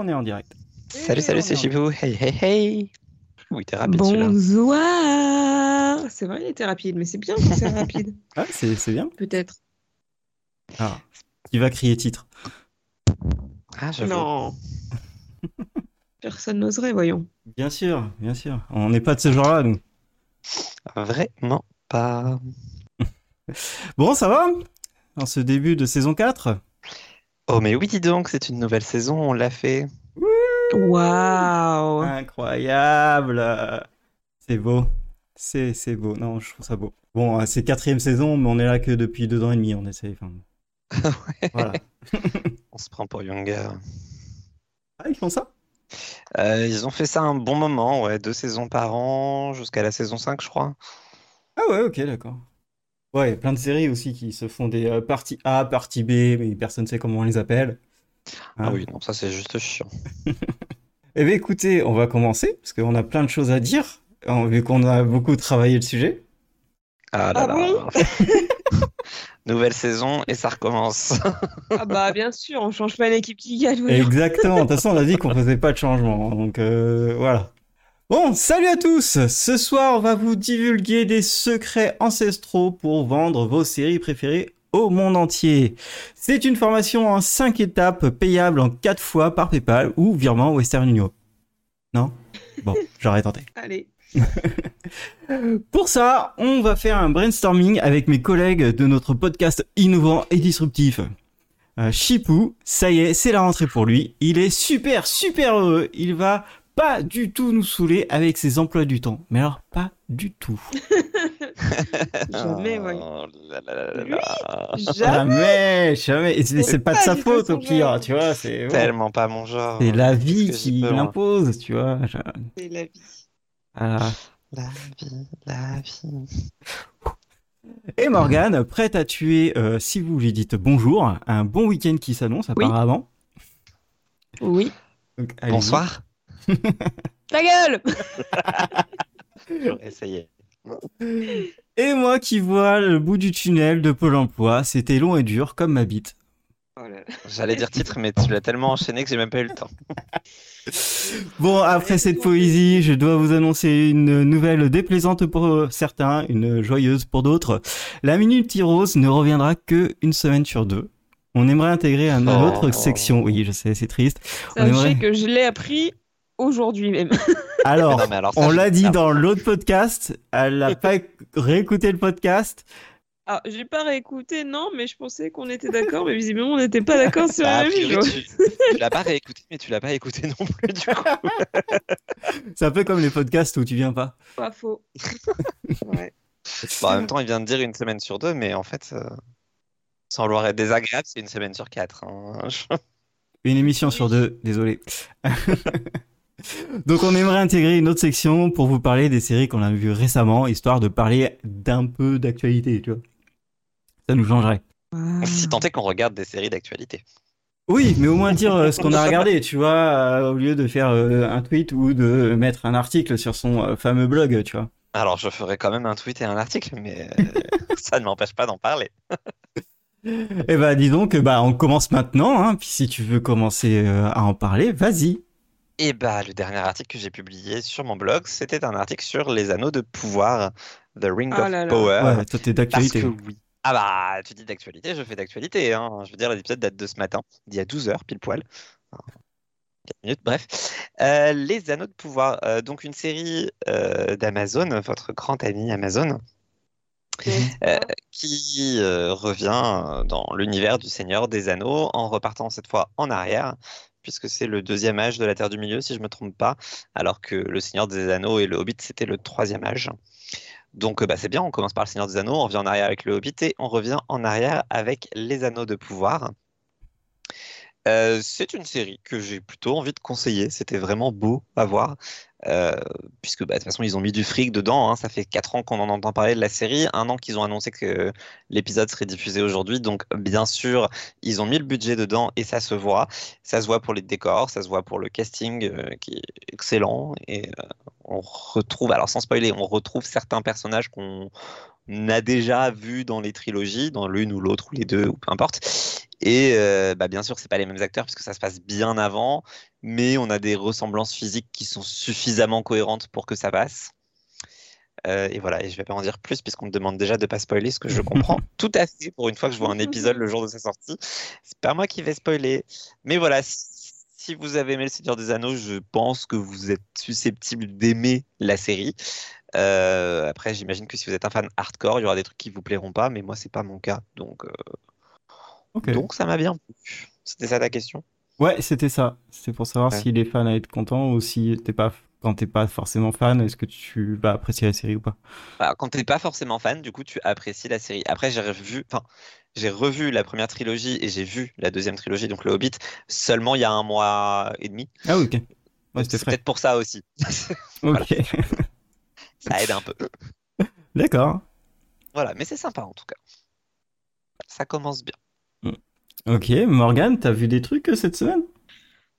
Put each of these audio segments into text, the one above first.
on est en direct. Salut, salut, c'est Chibou. Hey, hey, hey. Oui, t'es rapide Bonsoir. C'est vrai, il était rapide, mais c'est bien que c'est rapide. Ah, c'est c'est bien. Peut-être. Ah. Qui va crier titre Ah, j'avoue. Non. Personne n'oserait, voyons. Bien sûr, bien sûr. On n'est pas de ce genre-là, nous. Vraiment pas. Bon, ça va En ce début de saison 4 Oh, mais oui, dis donc, c'est une nouvelle saison, on l'a fait. Waouh. Incroyable C'est beau. C'est c'est beau. Non, je trouve ça beau. Bon, euh, c'est quatrième saison, mais on est là que depuis deux ans et demi. On essaie. Enfin, voilà. On se prend pour Younger. Ah, ils font ça? Euh, ils ont fait ça un bon moment, ouais, deux saisons par an, jusqu'à la saison 5, je crois. Ah ouais, ok, d'accord. Ouais, il y a plein de séries aussi qui se font des euh, parties A, partie B, mais personne ne sait comment on les appelle. Ah Hein. oui, non, ça c'est juste chiant. Eh bien, écoutez, on va commencer, parce qu'on a plein de choses à dire, euh, vu qu'on a beaucoup travaillé le sujet. Ah là Ah là. bon Nouvelle saison et ça recommence. Ah bah bien sûr, on change pas l'équipe qui gagne. Exactement. De toute façon, on a dit qu'on faisait pas de changement. Donc euh, voilà. Bon, salut à tous. Ce soir, on va vous divulguer des secrets ancestraux pour vendre vos séries préférées au monde entier. C'est une formation en 5 étapes payable en 4 fois par PayPal ou virement Western Union. Non? Bon, j'aurais tenté. Allez. Pour ça, on va faire un brainstorming avec mes collègues de notre podcast innovant et disruptif. Euh, Chipou, ça y est, c'est la rentrée pour lui. Il est super, super heureux. Il va pas du tout nous saouler avec ses emplois du temps. Mais alors, pas du tout. Jamais, voyons. Oh là là là là Lui là. Jamais. Jamais, jamais. Et c'est pas de sa faute au pire, genre. tu vois. C'est. Tellement pas mon genre. C'est la vie qui peux, moi l'impose, tu vois. Je- C'est la vie. Voilà. La vie, la vie. Et Morgane, prête à tuer, euh, si vous lui dites bonjour, un bon week-end qui s'annonce Oui. apparemment. Oui. Donc, allez-y. Bonsoir. Ta gueule J'aurais essayé. Et moi qui vois le bout du tunnel de Pôle emploi, c'était long et dur comme ma bite. Oh. J'allais dire titre, mais tu l'as tellement enchaîné que j'ai même pas eu le temps. Bon, après cette poésie, je dois vous annoncer une nouvelle déplaisante pour certains, une joyeuse pour d'autres. La Minute Rose ne reviendra que une semaine sur deux. On aimerait intégrer une Oh. autre section. Oui, je sais, c'est triste. Sachez aimerait- que je l'ai appris aujourd'hui même. Alors, Non, mais alors ça, on l'a dit dans l'autre podcast. Elle n'a pas réécouté le podcast. Ah, j'ai pas réécouté, non, mais je pensais qu'on était d'accord, mais visiblement on n'était pas d'accord sur Bah, la même chose. tu, tu l'as pas réécouté, mais tu l'as pas écouté non plus du coup. C'est un peu comme les podcasts où tu viens pas. Pas faux. Ouais. Bon, en même temps, il vient de dire une semaine sur deux, mais en fait, euh, sans vouloir être désagréable, c'est une semaine sur quatre. hein. Une émission sur deux, désolé. Donc on aimerait intégrer une autre section pour vous parler des séries qu'on a vues récemment, histoire de parler d'un peu d'actualité, tu vois. Ça nous changerait. Si tant est qu'on regarde des séries d'actualité. Oui, mais au moins dire euh, ce qu'on a regardé, tu vois, euh, au lieu de faire euh, un tweet ou de mettre un article sur son euh, fameux blog, tu vois. Alors, je ferai quand même un tweet et un article, mais euh, ça ne m'empêche pas d'en parler. Eh ben dis donc, bah on commence maintenant, hein, puis si tu veux commencer euh, à en parler, vas-y. Et bah, le dernier article que j'ai publié sur mon blog, c'était un article sur les anneaux de pouvoir, The Ring Ah of là là. Power. Ouais, toi t'es Parce d'actualité. que oui. Ah bah, tu dis d'actualité, je fais d'actualité. Hein. Je veux dire, l'épisode date de ce matin, d'il y a 12 heures, pile poil. Enfin, 4 minutes, bref. Euh, les Anneaux de Pouvoir, euh, donc une série euh, d'Amazon, votre grand ami Amazon, euh, qui euh, revient dans l'univers du Seigneur des Anneaux en repartant cette fois en arrière, puisque c'est le deuxième âge de la Terre du Milieu, si je ne me trompe pas, alors que le Seigneur des Anneaux et le Hobbit, c'était le troisième âge. Donc euh, bah, c'est bien, on commence par le Seigneur des Anneaux, on revient en arrière avec le Hobbit et on revient en arrière avec les Anneaux de Pouvoir. Euh, c'est une série que j'ai plutôt envie de conseiller. C'était vraiment beau à voir. Euh, puisque bah, de toute façon, ils ont mis du fric dedans. hein. Ça fait 4 ans qu'on en entend parler de la série. Un an qu'ils ont annoncé que l'épisode serait diffusé aujourd'hui. Donc, bien sûr, ils ont mis le budget dedans et ça se voit. Ça se voit pour les décors, ça se voit pour le casting euh, qui est excellent. Et on retrouve, alors sans spoiler, on retrouve certains personnages qu'on a déjà vus dans les trilogies, dans l'une ou l'autre ou les deux, ou peu importe. Et euh, bah, bien sûr, c'est pas les mêmes acteurs puisque ça se passe bien avant. mais on a des ressemblances physiques qui sont suffisamment cohérentes pour que ça passe. Euh, et voilà, et je vais pas en dire plus puisqu'on me demande déjà de pas spoiler, ce que je comprends tout à fait pour une fois que je vois un épisode le jour de sa sortie. C'est pas moi qui vais spoiler. Mais voilà, si, si vous avez aimé Le Seigneur des Anneaux, je pense que vous êtes susceptible d'aimer la série. Euh, après, j'imagine que si vous êtes un fan hardcore, il y aura des trucs qui vous plairont pas, mais moi, c'est pas mon cas. Donc, euh, Donc ça m'a bien plu. C'était ça ta question? Ouais, c'était ça. C'était pour savoir Ouais. si les fans allaient être contents ou si t'es pas, quand t'es pas forcément fan, est-ce que tu vas apprécier la série ou pas? Bah, Quand t'es pas forcément fan, du coup, tu apprécies la série. Après, j'ai revu, enfin, j'ai revu la première trilogie et j'ai vu la deuxième trilogie, donc Le Hobbit, seulement il y a un mois et demi. Ah oui, ok. Ouais, c'est peut-être pour ça aussi. Ok. ça aide un peu. D'accord. Voilà, mais c'est sympa en tout cas. Ça commence bien. Ok, Morgane, t'as vu des trucs euh, cette semaine?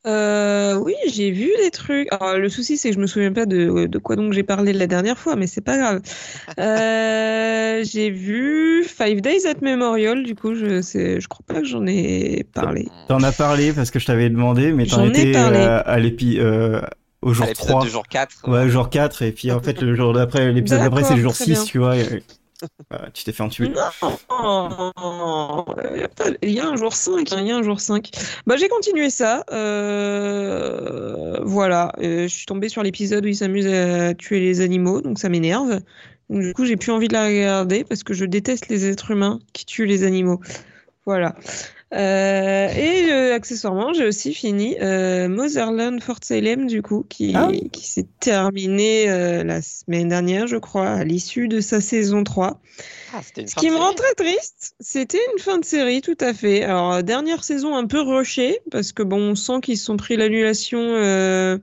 Euh, oui, j'ai vu des trucs. Alors, le souci, c'est que je me souviens pas de, de quoi donc j'ai parlé la dernière fois, mais c'est pas grave. Euh, j'ai vu Five Days at Memorial, du coup, je sais, je crois pas que j'en ai parlé. T'en as parlé parce que je t'avais demandé, mais t'en J'en ai étais parlé. euh, à l'épi, euh, au jour À l'épisode 3. du jour 4. Ouais, jour 4, et puis en fait, le jour d'après, l'épisode d'après, c'est le jour D'accord, très 6, bien. tu vois. et- Voilà, tu t'es fait entuber. Non, il y a un jour 5, hein, il y a un jour 5. Bah, j'ai continué ça. euh, Voilà, euh, je suis tombée sur l'épisode où il s'amuse à tuer les animaux, donc ça m'énerve. Du coup, j'ai plus envie de la regarder parce que je déteste les êtres humains qui tuent les animaux. Voilà. Euh, et euh, accessoirement, j'ai aussi fini euh, Motherland Fort Salem, du coup, qui, Ah qui s'est terminé euh, la semaine dernière, je crois, à l'issue de sa saison 3. Ah, une Ce fin qui de me rend très triste, c'était une fin de série, tout à fait. Alors, euh, dernière saison un peu rushée, parce que bon, on sent qu'ils se sont pris l'annulation euh,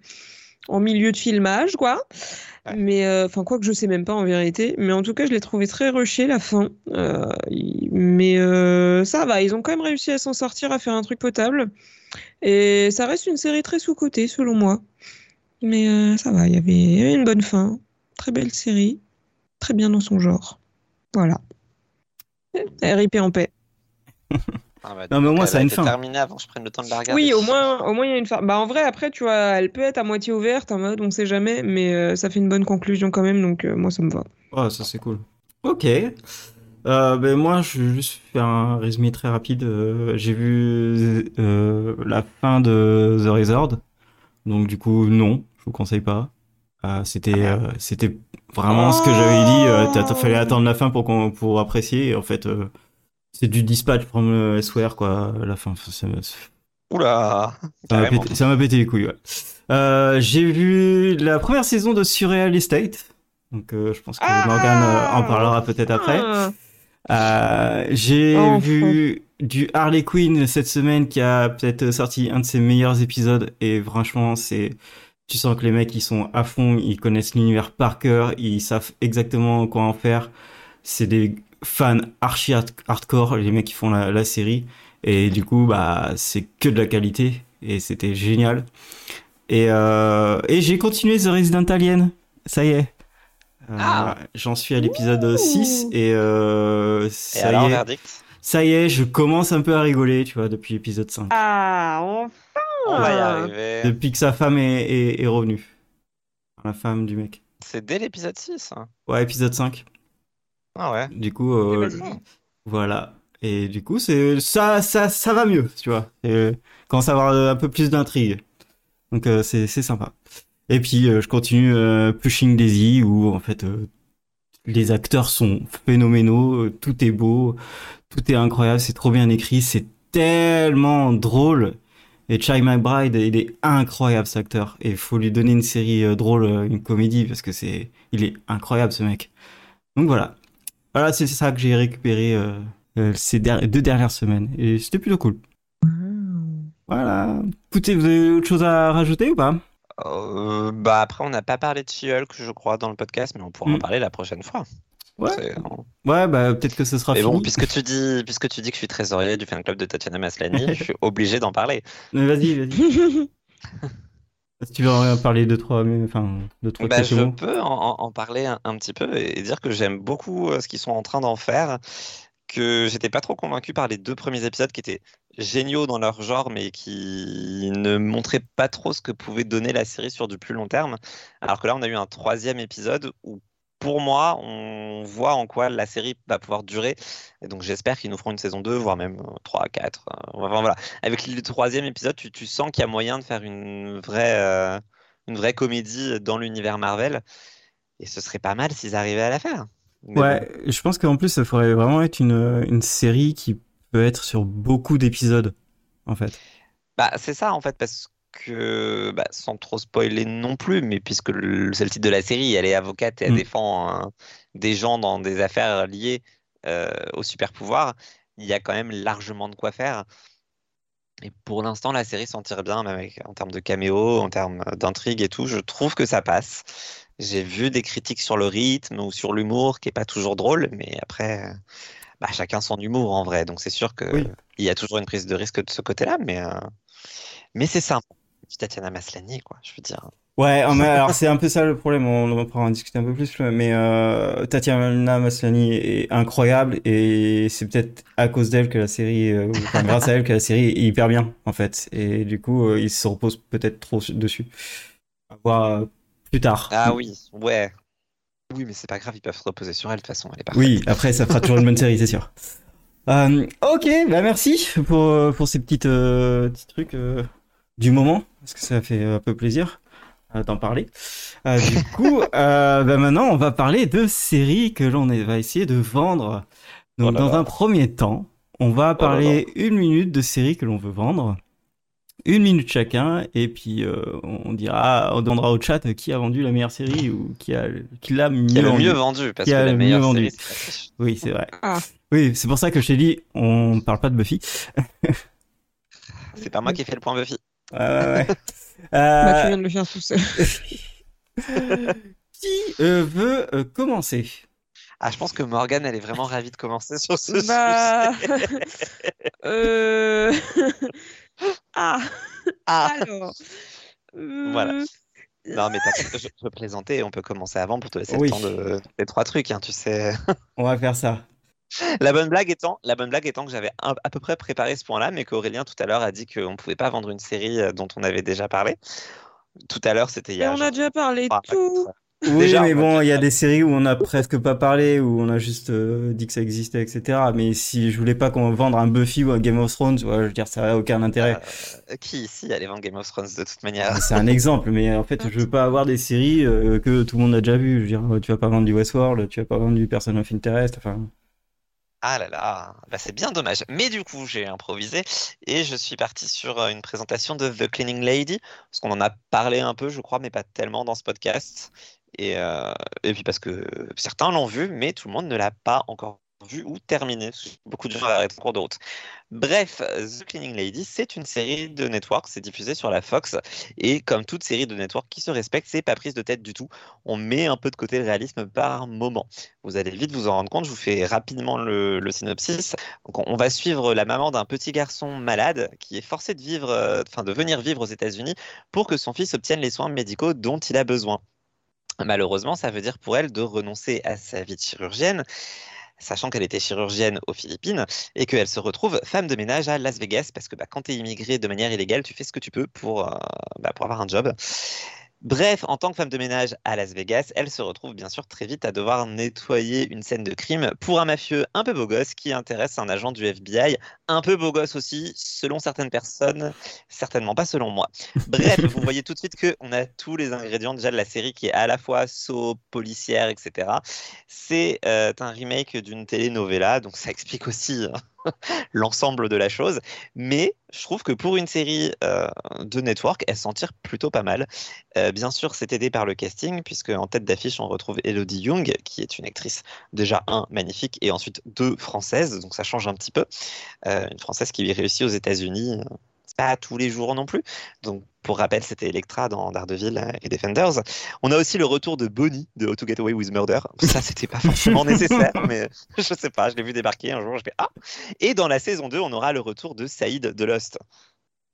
en milieu de filmage, quoi. Ouais. Mais, euh, enfin, quoi que je sais même pas en vérité. Mais en tout cas, je l'ai trouvé très rushée, la fin. Euh, mais euh, ça va, ils ont quand même réussi à s'en sortir, à faire un truc potable. Et ça reste une série très sous-cotée, selon moi. Mais ça va, il y avait une bonne fin. Très belle série. Très bien dans son genre. Voilà. RIP en paix. Ah bah, Non, mais au moins, ça a une fin. terminée avant que je prenne le temps de la regarder. Oui, au moins, au moins il y a une fin. Bah en vrai, après, tu vois, elle peut être à moitié ouverte en mode on sait jamais, mais euh, ça fait une bonne conclusion quand même, donc euh, moi ça me va. Oh, ça c'est cool. Ok. Euh, ben moi, je vais juste faire un résumé très rapide. Euh, J'ai vu euh, la fin de The Resort. Donc du coup, non, je vous conseille pas. Euh, c'était euh, c'était vraiment ce que j'avais dit. Euh, t'as fallait attendre la fin pour qu'on pour apprécier. Et en fait, euh, c'est du dispatch from le SWR quoi. La fin, ça- Oula ça m'a pété, ça m'a pété les couilles. Ouais. Euh, J'ai vu la première saison de Surreal Estate. Donc euh, je pense que Ah Morgan euh, en parlera peut-être après. Ah, Euh, j'ai vu du Harley Quinn cette semaine qui a peut-être sorti un de ses meilleurs épisodes et franchement c'est tu sens que les mecs ils sont à fond, ils connaissent l'univers par cœur, ils savent exactement quoi en faire. C'est des fans archi hard- hardcore les mecs qui font la, la série et du coup bah c'est que de la qualité et c'était génial. Et euh, et j'ai continué The Resident Alien. Ça y est. Euh, Ah. J'en suis à l'épisode Ouh. 6 et euh, Et ça alors, y est. Ça y est, je commence un peu à rigoler, tu vois, depuis l'épisode 5. Ah, enfin On va y arriver. Depuis que sa femme est, est, est revenue. La femme du mec. C'est dès l'épisode 6. hein. Ouais, épisode 5. Ah ouais. Du coup, euh, voilà. Et du coup, c'est ça, ça, ça va mieux, tu vois. Et, commence à avoir euh, un peu plus d'intrigue. Donc euh, c'est c'est sympa. Et puis euh, je continue euh, Pushing Daisy où en fait euh, les acteurs sont phénoménaux, tout est beau, tout est incroyable, c'est trop bien écrit, c'est tellement drôle. Et Chai McBride, il est incroyable cet acteur. Et il faut lui donner une série euh, drôle, une comédie, parce que c'est, il est incroyable ce mec. Donc voilà. Voilà, c'est ça que j'ai récupéré euh, euh, ces der- deux dernières semaines. Et c'était plutôt cool. Voilà. Écoutez, vous avez autre chose à rajouter ou pas? Euh, bah après, on n'a pas parlé de She-Hulk, je crois, dans le podcast, mais on pourra en Mm. parler la prochaine fois. Ouais. Ouais, bah peut-être que ce sera Mais fini. bon, puisque tu dis, puisque tu dis que je suis trésorier du fan club de Tatiana Maslany, je suis obligé d'en parler. Mais vas-y, vas-y. Si tu veux en parler deux, trois, enfin, deux, trois Bah, je mots. peux en, en- en parler un, un petit peu et dire que j'aime beaucoup euh, ce qu'ils sont en train d'en faire, que j'étais pas trop convaincu par les deux premiers épisodes qui étaient géniaux dans leur genre, mais qui ne montraient pas trop ce que pouvait donner la série sur du plus long terme. Alors que là, on a eu un troisième épisode où, pour moi, on voit en quoi la série va pouvoir durer. Et donc, j'espère qu'ils nous feront une saison 2, voire même 3, 4. euh, Enfin, voilà. Avec le troisième épisode, tu, tu sens qu'il y a moyen de faire une vraie, euh, une vraie comédie dans l'univers Marvel. Et ce serait pas mal s'ils arrivaient à la faire. Mais bon. Ouais, je pense qu'en plus, ça pourrait vraiment être une, une série qui peut être sur beaucoup d'épisodes, en fait. Bah, c'est ça en fait, parce que, bah, sans trop spoiler non plus, mais puisque le- c'est le titre de la série, elle est avocate et elle Mm. défend hein, des gens dans des affaires liées euh, au super pouvoir, il y a quand même largement de quoi faire. Et pour l'instant, la série s'en tire bien, même avec- en termes de caméo, en termes d'intrigue et tout. Je trouve que ça passe. J'ai vu des critiques sur le rythme ou sur l'humour, qui est pas toujours drôle, mais après, euh, bah, chacun son humour en vrai. Donc c'est sûr que Oui. il y a toujours une prise de risque de ce côté-là, mais, euh, mais c'est sympa. Tatiana Maslany, quoi, je veux dire. Ouais, alors c'est un peu ça le problème, on, on pourra en discuter un peu plus, mais euh, Tatiana Maslany est incroyable et c'est peut-être à cause d'elle que la série, euh, enfin, grâce à elle que la série est hyper bien en fait. Et du coup, euh, il se repose peut-être trop dessus. À voir euh, plus tard. Ah oui, ouais. Oui, mais c'est pas grave, ils peuvent se reposer sur elle, de toute façon, elle est parfaite. Oui, après ça fera toujours une bonne série, c'est sûr. Euh, ok, bah merci pour, pour ces petites, petits trucs du moment, parce que ça fait un peu plaisir euh, d'en parler. Euh, du coup, euh, bah maintenant on va parler de séries que l'on va essayer de vendre. Donc Oh dans un premier temps, on va là parler une minute de séries que l'on veut vendre. Une minute chacun, et puis euh, on dira, on demandera au chat qui a vendu la meilleure série ou qui a, qui l'a mieux Qui a le mieux vendu, parce Qui que a la le meilleure vendu. Oui, c'est vrai. Ah. Oui, c'est pour ça que je t'ai dit, on parle pas de Buffy. C'est pas moi qui ai fait le point Buffy. Ouais, ouais, ouais. Bah, tu Euh, viens de le faire tout seul. qui euh, veut euh, commencer? Ah, je pense que Morgane, elle est vraiment ravie de commencer sur ce Bah. sujet. euh... ah, Ah, alors. Euh, Voilà. non, mais t'as- je, je plaisantais, on peut commencer avant pour te laisser Oui. le temps de les trois trucs, hein, tu sais. On va faire ça. La bonne blague étant, la bonne blague étant que j'avais à peu près préparé ce point-là, mais qu'Aurélien tout à l'heure a dit qu'on ne pouvait pas vendre une série euh, dont on avait déjà parlé. Tout à l'heure, c'était il y on a déjà parlé de tout. Oui, Déjà, mais bon, il y a des séries où on a presque pas parlé, où on a juste euh, dit que ça existait, etc. Mais si je voulais pas qu'on vende un Buffy ou un Game of Thrones, ouais, je veux dire, ça n'a aucun intérêt. Euh, qui ici allait vendre Game of Thrones de toute manière? C'est un exemple, mais en fait, je veux pas avoir des séries euh, que tout le monde a déjà vues. Je veux dire, tu vas pas vendre du Westworld, tu vas pas vendre du Person of Interest, enfin. Ah là là, bah, c'est bien dommage. Mais du coup, j'ai improvisé et je suis parti sur euh, une présentation de The Cleaning Lady, parce qu'on en a parlé un peu, je crois, mais pas tellement dans ce podcast. Et, euh, et puis parce que certains l'ont vu, mais tout le monde ne l'a pas encore vu ou terminé. Beaucoup de gens arrêtent en cours de route. Bref, The Cleaning Lady, c'est une série de network, c'est diffusé sur la Fox, et comme toute série de network qui se respecte, c'est pas prise de tête du tout. On met un peu de côté le réalisme par moment. Vous allez vite vous en rendre compte, je vous fais rapidement le, le synopsis. Donc, on, on va suivre la maman d'un petit garçon malade qui est forcé de vivre, euh, enfin de venir vivre aux États-Unis pour que son fils obtienne les soins médicaux dont il a besoin. Malheureusement, ça veut dire pour elle de renoncer à sa vie de chirurgienne, sachant qu'elle était chirurgienne aux Philippines et qu'elle se retrouve femme de ménage à Las Vegas parce que bah, quand tu es immigré de manière illégale, tu fais ce que tu peux pour, euh, bah, pour avoir un job. Bref, en tant que femme de ménage à Las Vegas, elle se retrouve bien sûr très vite à devoir nettoyer une scène de crime pour un mafieux un peu beau gosse qui intéresse un agent du FBI, un peu beau gosse aussi, selon certaines personnes, certainement pas selon moi. Bref, vous voyez tout de suite qu'on a tous les ingrédients déjà de la série qui est à la fois soap, policière, etc. C'est euh, un remake d'une telenovela, donc ça explique aussi hein, l'ensemble de la chose. Mais je trouve que pour une série euh, de network, elle s'en tire plutôt pas mal. Euh, bien sûr, c'est aidé par le casting, puisque en tête d'affiche, on retrouve Elodie Young, qui est une actrice déjà, un, magnifique, et ensuite deux, françaises, donc ça change un petit peu. Euh, une française qui réussit aux États-Unis, pas tous les jours non plus. Donc, pour rappel, c'était Electra dans Daredevil et Defenders. On a aussi le retour de Bonnie de How to Get Away with Murder. Ça, c'était pas forcément nécessaire, mais je sais pas, je l'ai vu débarquer un jour, je fais Ah Et dans la saison 2, on aura le retour de Saïd de Lost.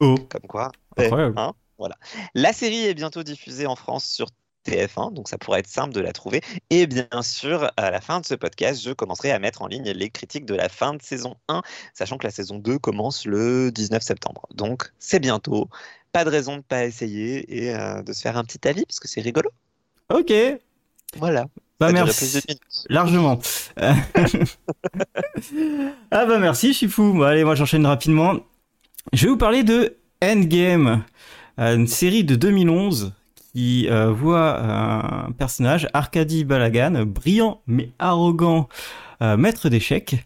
Oh, Comme quoi. incroyable. Hein voilà. La série est bientôt diffusée en France sur TF1, donc ça pourrait être simple de la trouver. Et bien sûr, à la fin de ce podcast, je commencerai à mettre en ligne les critiques de la fin de saison 1, sachant que la saison 2 commence le 19 septembre. Donc c'est bientôt. Pas de raison de ne pas essayer et euh, de se faire un petit avis, parce que c'est rigolo. Ok. Voilà. Bah merci. Largement. Ah bah merci, je suis fou. Bon, allez, moi j'enchaîne rapidement. Je vais vous parler de Endgame, euh, une série de 2011 qui euh, voit un personnage, Arkady Balagan, brillant mais arrogant euh, maître d'échecs,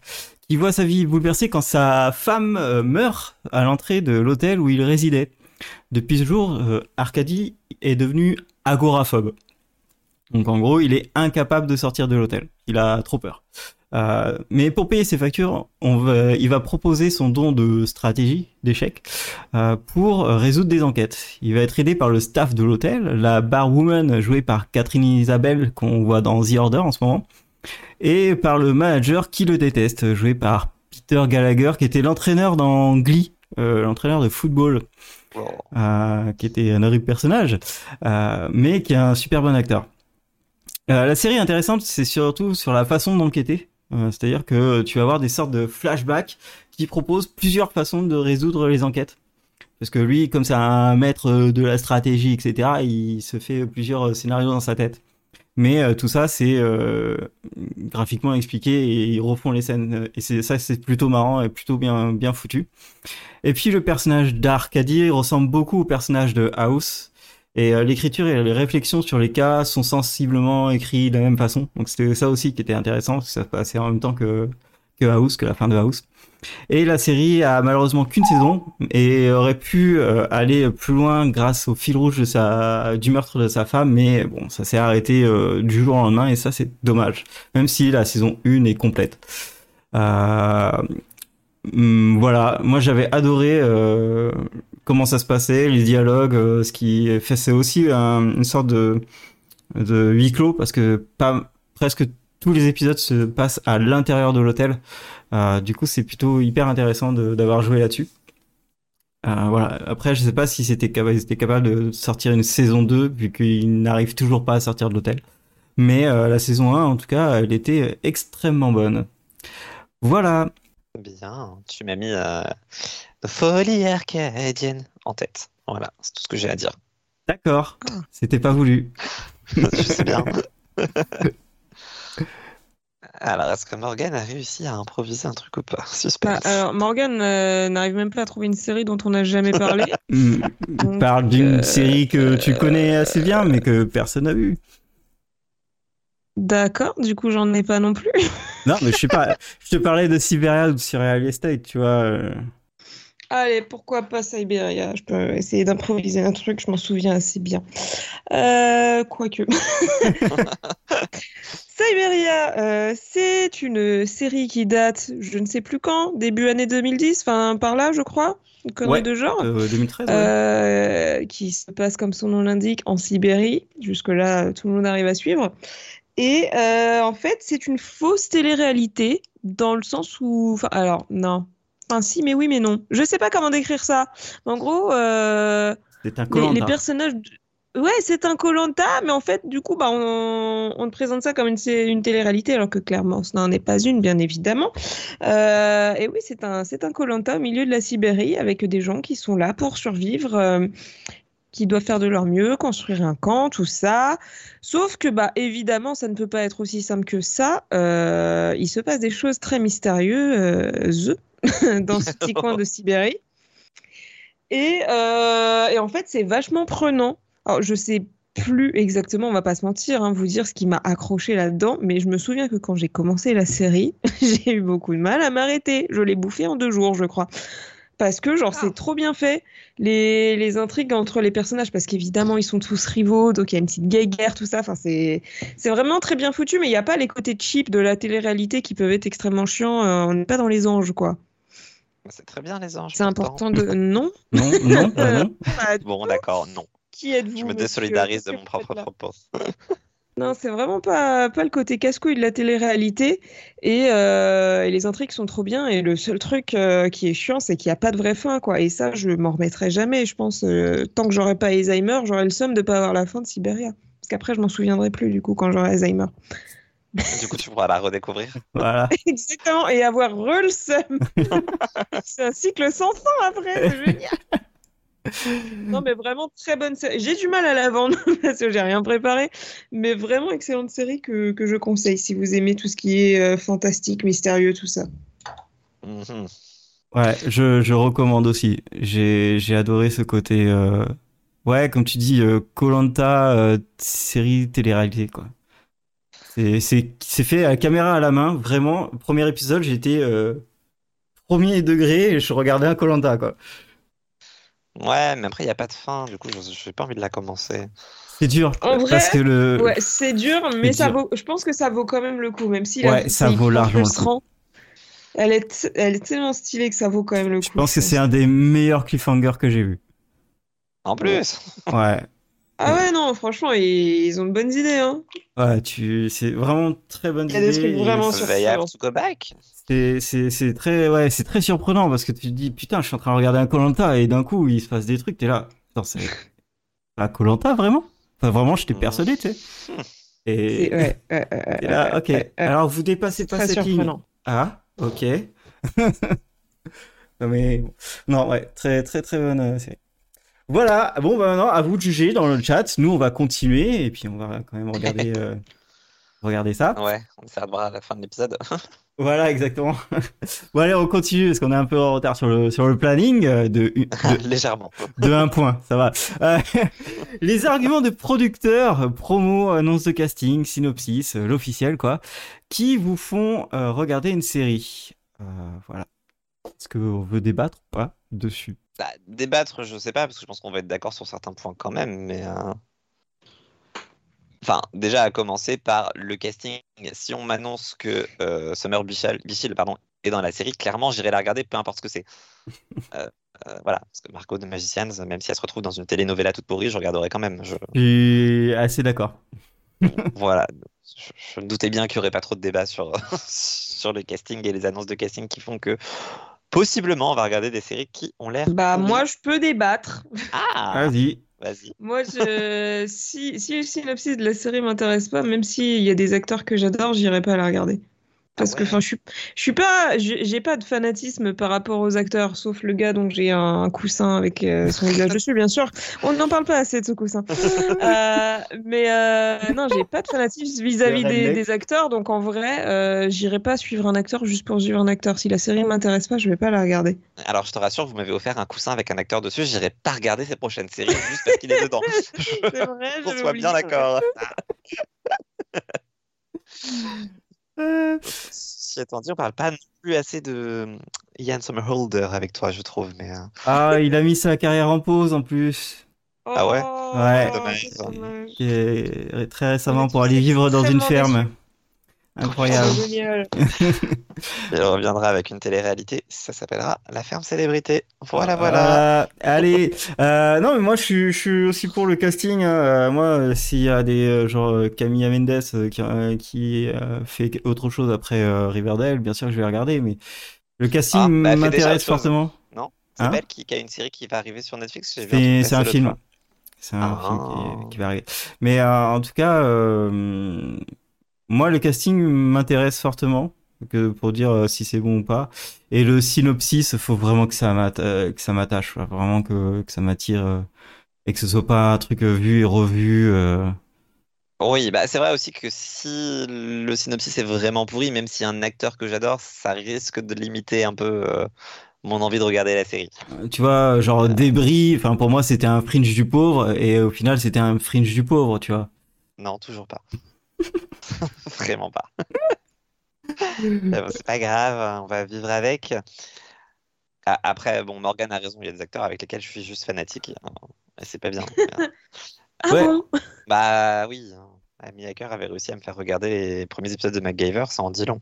qui voit sa vie bouleversée quand sa femme euh, meurt à l'entrée de l'hôtel où il résidait. Depuis ce jour, euh, Arkady est devenu agoraphobe. Donc en gros, il est incapable de sortir de l'hôtel. Il a trop peur. Euh, mais pour payer ses factures, on va, il va proposer son don de stratégie d'échecs euh, pour résoudre des enquêtes. Il va être aidé par le staff de l'hôtel, la barwoman jouée par Catherine Isabelle qu'on voit dans The Order en ce moment, et par le manager qui le déteste, joué par Peter Gallagher, qui était l'entraîneur dans Glee, euh, l'entraîneur de football, Oh. euh, qui était un horrible personnage, euh, mais qui est un super bon acteur. Euh, la série est intéressante, c'est surtout sur la façon d'enquêter. Euh, C'est-à-dire que tu vas avoir des sortes de flashbacks qui proposent plusieurs façons de résoudre les enquêtes. Parce que lui, comme c'est un maître de la stratégie, etc., il se fait plusieurs scénarios dans sa tête. Mais euh, tout ça, c'est euh, graphiquement expliqué et ils refont les scènes. Et c'est ça, c'est plutôt marrant et plutôt bien bien foutu. Et puis le personnage d'Arcadie ressemble beaucoup au personnage de House. Et euh, l'écriture et les réflexions sur les cas sont sensiblement écrits de la même façon. Donc c'était ça aussi qui était intéressant, parce que ça passait en même temps que, House, que la fin de House. Et la série a malheureusement qu'une saison et aurait pu euh, aller plus loin grâce au fil rouge du meurtre de sa femme, mais bon, ça s'est arrêté euh, du jour au lendemain et ça c'est dommage. Même si la saison 1 est complète. Hum, voilà, moi j'avais adoré comment ça se passait, les dialogues, euh, ce qui fait c'est aussi un- une sorte de huis clos parce que pas presque tous les épisodes se passent à l'intérieur de l'hôtel. Euh, du coup, c'est plutôt hyper intéressant d'avoir joué là-dessus. Euh, voilà. Après, je sais pas si c'était capable, de sortir une saison 2 vu qu'ils n'arrivent toujours pas à sortir de l'hôtel. Mais la saison 1, en tout cas, elle était extrêmement bonne. Voilà. Bien, tu m'as mis Folie arcadienne en tête. Voilà, c'est tout ce que j'ai à dire. D'accord. C'était pas voulu. Je sais bien. Alors, est-ce que Morgan a réussi à improviser un truc ou pas? Bah, Suspense. alors, Morgan euh, n'arrive même pas à trouver une série dont on n'a jamais parlé. Donc, Parle d'une euh, série que tu connais assez bien, mais que personne n'a vue. D'accord, du coup, j'en ai pas non plus. Non, mais je sais pas. je te parlais de Siberia ou de Surreal Estate, tu vois. Allez, pourquoi pas Siberia? Je peux essayer d'improviser un truc, je m'en souviens assez bien. Euh, quoique. Siberia, euh, c'est une série qui date, je ne sais plus quand, début année 2010, enfin par là, je crois, une connerie Ouais. de genre. Euh, 2013, ouais. euh, qui se passe comme son nom l'indique en Sibérie. Jusque-là, tout le monde arrive à suivre. Et en fait, c'est une fausse télé-réalité dans le sens où, enfin, alors non, enfin si, mais oui, mais non. Je sais pas comment décrire ça. En gros, euh, un les, personnages. Ouais, c'est un Colanta, mais en fait, du coup, bah, on, on te présente ça comme une, une télé-réalité, alors que clairement, ce n'en est pas une, bien évidemment. Euh, et oui, c'est un, c'est un Colanta au milieu de la Sibérie, avec des gens qui sont là pour survivre, euh, qui doivent faire de leur mieux, construire un camp, tout ça. Sauf que, bah, évidemment, ça ne peut pas être aussi simple que ça. Euh, il se passe des choses très mystérieuses dans ce petit coin de Sibérie. Et, euh, et en fait, c'est vachement prenant. Alors, je sais plus exactement, on va pas se mentir, hein, vous dire ce qui m'a accroché là-dedans, mais je me souviens que quand j'ai commencé la série, j'ai eu beaucoup de mal à m'arrêter. Je l'ai bouffé en deux jours, je crois. Parce que, genre, c'est trop bien fait. Les, les intrigues entre les personnages, parce qu'évidemment, ils sont tous rivaux, donc il y a une petite guerre, tout ça. Enfin, c'est, c'est vraiment très bien foutu, mais il n'y a pas les côtés cheap de la télé-réalité qui peuvent être extrêmement chiants. Euh, on n'est pas dans les anges, quoi. C'est très bien, les anges. C'est important de. Non Non, non, bah du Bon, d'accord, non. Qui êtes-vous Je me monsieur désolidarise de mon propre propos. Non, c'est vraiment pas, pas le côté casse-couille de la télé-réalité. Et, euh, et les intrigues sont trop bien. Et le seul truc euh, qui est chiant, c'est qu'il n'y a pas de vraie fin, quoi. Et ça, je m'en remettrai jamais. Je pense, euh, tant que j'aurai pas Alzheimer, j'aurai le somme de pas avoir la fin de Sibéria. Parce qu'apraprès, je m'en souviendrai plus, du coup, quand j'aurai Alzheimer. Du coup, tu pourras la redécouvrir. Voilà. Exactement, et avoir re le seum. c'est un cycle sans fin après, c'est génial. Non, mais vraiment très bonne série. J'ai du mal à la vendre parce que j'ai rien préparé, mais vraiment excellente série que, que je conseille si vous aimez tout ce qui est euh, fantastique, mystérieux, tout ça. Mhm. Ouais, je, je recommande aussi. J'ai, j'ai adoré ce côté, euh, ouais, comme tu dis, Colanta, euh, série télé-réalité, quoi. C'est, fait à caméra à la main, vraiment. Premier épisode, j'étais euh, premier degré et je regardais un Colanta, quoi. Ouais, mais après, il n'y a pas de fin. Du coup, je n'ai pas envie de la commencer. C'est dur. En vrai, parce que le, Ouais, c'est dur, mais ça dur. vaut, je pense que ça vaut quand même le coup, même si Ouais, la- ça vaut largement le coup. Elle est, elle est tellement stylée que ça vaut quand même le je coup. pense que c'est un des meilleurs cliffhangers que j'ai vu. En plus, Ouais. Ah ouais, non, franchement, ils, ils ont de bonnes idées. Hein. Ouais, tu, c'est vraiment très bonne Il y a des idée trucs vraiment so sur they have ça. to go back. C'est, c'est, c'est très, ouais, c'est très surprenant parce que tu te dis, putain, je suis en train de regarder un Colanta et d'un coup, il se passe des trucs, t'es là. Attends, c'est la Colanta, vraiment? Enfin, vraiment, j'étais persuadé, tu sais. Et, ouais, ouais, ouais, ouais, et là, ok. Alors, vous dépassez pas cette ligne. Ah, ok. non, mais, non, ouais, très, très, très bonne euh, série. Voilà. Bon, bah, maintenant, à vous de juger dans le chat. Nous, on va continuer et puis on va quand même regarder, euh, regarder ça. Ouais, on voir à la fin de l'épisode. Voilà, exactement. Bon, allez, on continue parce qu'on est un peu en retard sur le, sur le planning euh, de, de, Légèrement. de un point, ça va. Euh, les arguments de producteurs, promo, annonce de casting, synopsis, l'officiel, quoi, qui vous font euh, regarder une série. Voilà. Est-ce qu'on veut débattre ou pas? Dessus Bah, débattre, je sais pas, parce que je pense qu'on va être d'accord sur certains points quand même, mais. euh, Enfin, déjà à commencer par le casting. Si on m'annonce que euh, Summer Bichil, pardon, est dans la série, clairement j'irai la regarder, peu importe ce que c'est. Euh, voilà, parce que Marco de Magicians, même si elle se retrouve dans une telenovela toute pourrie, je regarderai quand même. Je... Suis assez d'accord. Voilà, je, je me doutais bien qu'il n'y aurait pas trop de débat sur, sur le casting et les annonces de casting qui font que possiblement on va regarder des séries qui ont l'air. Bah, moi, je peux débattre. Ah, Vas-y. vas-y. Moi, je... si, si le synopsis de la série m'intéresse pas, même s'il y a des acteurs que j'adore, j'irai pas la regarder. Parce Ah que, ouais. enfin, je suis, je suis pas, j'ai pas de fanatisme par rapport aux acteurs, sauf le gars dont j'ai un, un coussin avec euh, son visage dessus, bien sûr. On n'en parle pas assez de ce coussin. Euh, mais euh, non, j'ai pas de fanatisme vis-à-vis des, acteurs, donc en vrai, euh, j'irai pas suivre un acteur juste pour suivre un acteur. Si la série m'intéresse pas, je vais pas la regarder. Alors je te rassure, vous m'avez offert un coussin avec un acteur dessus, j'irai pas regarder ces prochaines séries juste parce qu'il est dedans. C'est vrai, Qu'on j'avais soit bien d'accord. Euh, Si étant dit, on parle pas non plus assez de Ian Somerhalder avec toi, je trouve, mais. euh, Ah, il a mis sa carrière en pause en plus. Ah ouais? Oh, Ouais. Dommage. c'est dommage. Qui est très récemment pour aller vivre dans une ferme. Incroyable. Génial. Il reviendra avec une télé-réalité, ça s'appellera La Ferme Célébrité. Voilà, voilà. Voilà. Allez. Euh, non, mais moi, je suis, je suis aussi pour le casting. hein. Euh, moi, euh, s'il y a des genre Camilla Mendes qui, qui euh, fait autre chose après euh, Riverdale, bien sûr que je vais regarder. Mais le casting Ah, bah, m'intéresse fortement. Non C'est Hein elle qui, qui a une série qui va arriver sur Netflix. C'est un film. C'est un Ah. film qui, qui va arriver. Mais euh, en tout cas, euh, moi, le casting m'intéresse fortement que pour dire euh, si c'est bon ou pas. Et le synopsis, faut vraiment que ça euh, m'attache, vraiment que, que ça m'attire euh, et que ce soit pas un truc vu et revu. euh. Oui, bah c'est vrai aussi que si le synopsis est vraiment pourri, même si un acteur que j'adore, ça risque de limiter un peu euh, mon envie de regarder la série. Tu vois, genre débris. Enfin, pour moi, c'était un fringe du pauvre et au final, c'était un fringe du pauvre, tu vois. Non, toujours pas. Vraiment pas. Bon, c'est pas grave, on va vivre avec. Ah, Après, bon, Morgan a raison, il y a des acteurs avec lesquels je suis juste fanatique. hein, Et c'est pas bien. Ah Ouais. bon? Bah oui, hein. Amy Hacker avait réussi à me faire regarder les premiers épisodes de MacGyver, ça en dit long.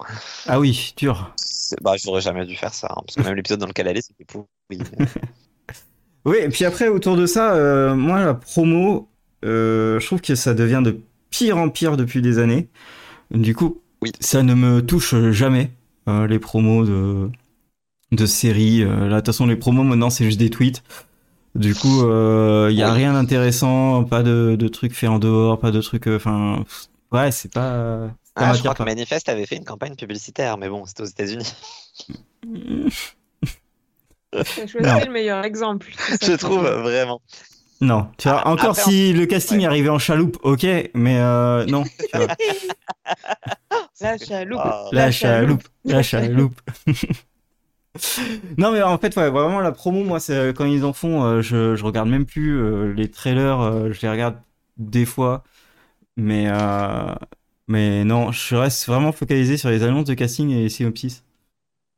Ah oui, dur. Bah, j'aurais jamais dû faire ça, hein, parce que même l'épisode dans lequel elle est, c'était pourri. mais- Oui, et puis après, autour de ça, euh, moi, la promo, euh, je trouve que ça devient de pire en pire depuis des années. Du coup, Oui. ça ne me touche jamais, euh, les promos de, de séries. Euh, là, de toute façon, les promos, maintenant, c'est juste des tweets. Du coup, il y a rien d'intéressant, pas de, de trucs faits en dehors, pas de trucs. Enfin, ouais, c'est pas. Ah, je crois que Manifest avait fait une campagne publicitaire, mais bon, c'était aux États-Unis. T'as choisi le meilleur exemple. Je trouve vraiment. Non, tu vois, ah, encore si le casting arrivait en chaloupe, ok, mais euh, non. La chaloupe. La chaloupe. La chaloupe. non mais en fait ouais, vraiment la promo moi c'est quand ils en font euh, je, je regarde même plus euh, les trailers euh, je les regarde des fois mais mais non je reste vraiment focalisé sur les annonces de casting et les synopsis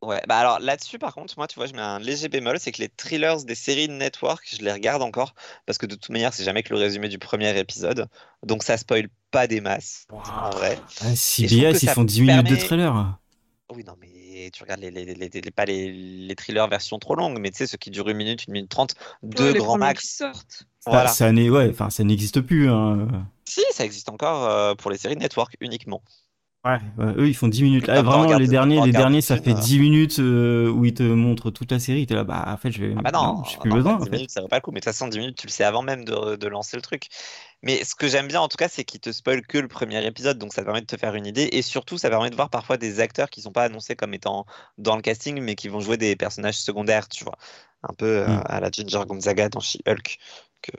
Ouais, bah alors là-dessus, par contre, moi, tu vois, je mets un léger bémol, c'est que les thrillers des séries de network, je les regarde encore, parce que de toute manière, c'est jamais que le résumé du premier épisode, donc ça spoil pas des masses, en vrai. Ah, CBS, ils font 10 minutes de trailer. Oui, non, mais tu regardes les, les, les, pas les, les thrillers version trop longue, mais tu sais, ceux qui durent une minute, une minute trente, deux grands max. sortent. Voilà. Ça, ouais, ça n'existe plus. Hein. Si, ça existe encore euh, pour les séries de network uniquement. Ouais, eux ils font 10 minutes. Là, vraiment, les derniers, les derniers, ça fait 10 minutes euh, où ils te montrent toute la série. T'es là, bah en fait, je vais. Ah bah non, j'ai plus besoin. 10 minutes, ça va pas le coup. Mais de toute façon, 10 minutes, tu le sais avant même de, de lancer le truc. Mais ce que j'aime bien en tout cas, c'est qu'ils te spoilent que le premier épisode. Donc ça permet de te faire une idée. Et surtout, ça permet de voir parfois des acteurs qui sont pas annoncés comme étant dans le casting, mais qui vont jouer des personnages secondaires, tu vois. Un peu euh, mm. à la Ginger Gonzaga dans She-Hulk. Que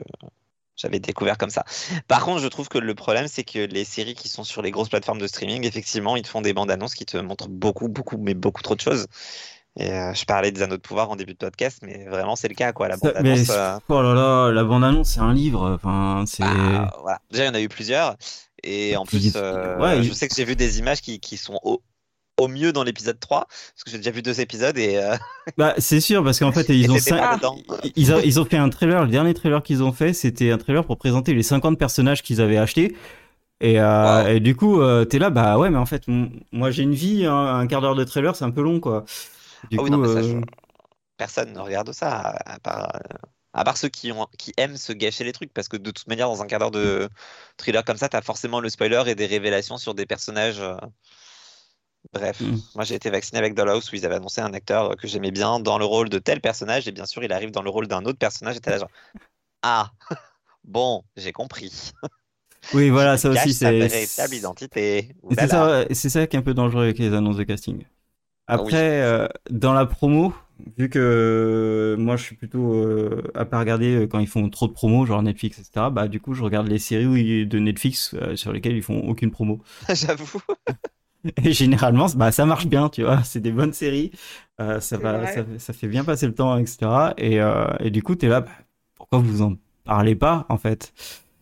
j'avais découvert comme ça. Par contre, je trouve que le problème, c'est que les séries qui sont sur les grosses plateformes de streaming, effectivement, ils te font des bandes annonces qui te montrent beaucoup, beaucoup, mais beaucoup trop de choses. Et euh, je parlais des anneaux de pouvoir en début de podcast, mais vraiment c'est le cas quoi. La bande annonce. Euh, oh là là, la bande annonce c'est un livre. Enfin, c'est. Bah, voilà. Déjà il y en a eu plusieurs, et en plus, euh, je sais que j'ai vu des images qui, qui sont au mieux dans l'épisode 3 parce que j'ai déjà vu deux épisodes et euh, bah c'est sûr parce qu'en fait ils ont, ils, ont, ils ont fait un trailer le dernier trailer qu'ils ont fait c'était un trailer pour présenter les 50 personnages qu'ils avaient achetés. Et, euh, et, du coup euh, t'es là bah ouais mais en fait moi j'ai une vie hein, un quart d'heure de trailer c'est un peu long quoi. Du ah coup personne ne regarde ça à part à part ceux qui, ont, qui aiment se gâcher les trucs, parce que de toute manière, dans un quart d'heure de thriller comme ça, t'as forcément le spoiler et des révélations sur des personnages Bref, mm. moi j'ai été vacciné avec Dollhouse où ils avaient annoncé un acteur que j'aimais bien dans le rôle de tel personnage et bien sûr il arrive dans le rôle d'un autre personnage et t'es là genre Ah bon, j'ai compris. Oui, voilà, ça aussi c'est. véritable identité. C'est ça, qui est un peu dangereux avec les annonces de casting. Après, euh, dans la promo, vu que euh, moi je suis plutôt euh, à pas regarder quand ils font trop de promos, genre Netflix, etc. Bah du coup je regarde les séries de Netflix sur lesquelles ils font aucune promo. J'avoue. Et généralement, bah, ça marche bien, tu vois. C'est des bonnes séries. Euh, ça, va, ça, fait bien passer le temps, etc. Et, euh, et du coup, tu es là, bah, pourquoi vous en parlez pas, en fait?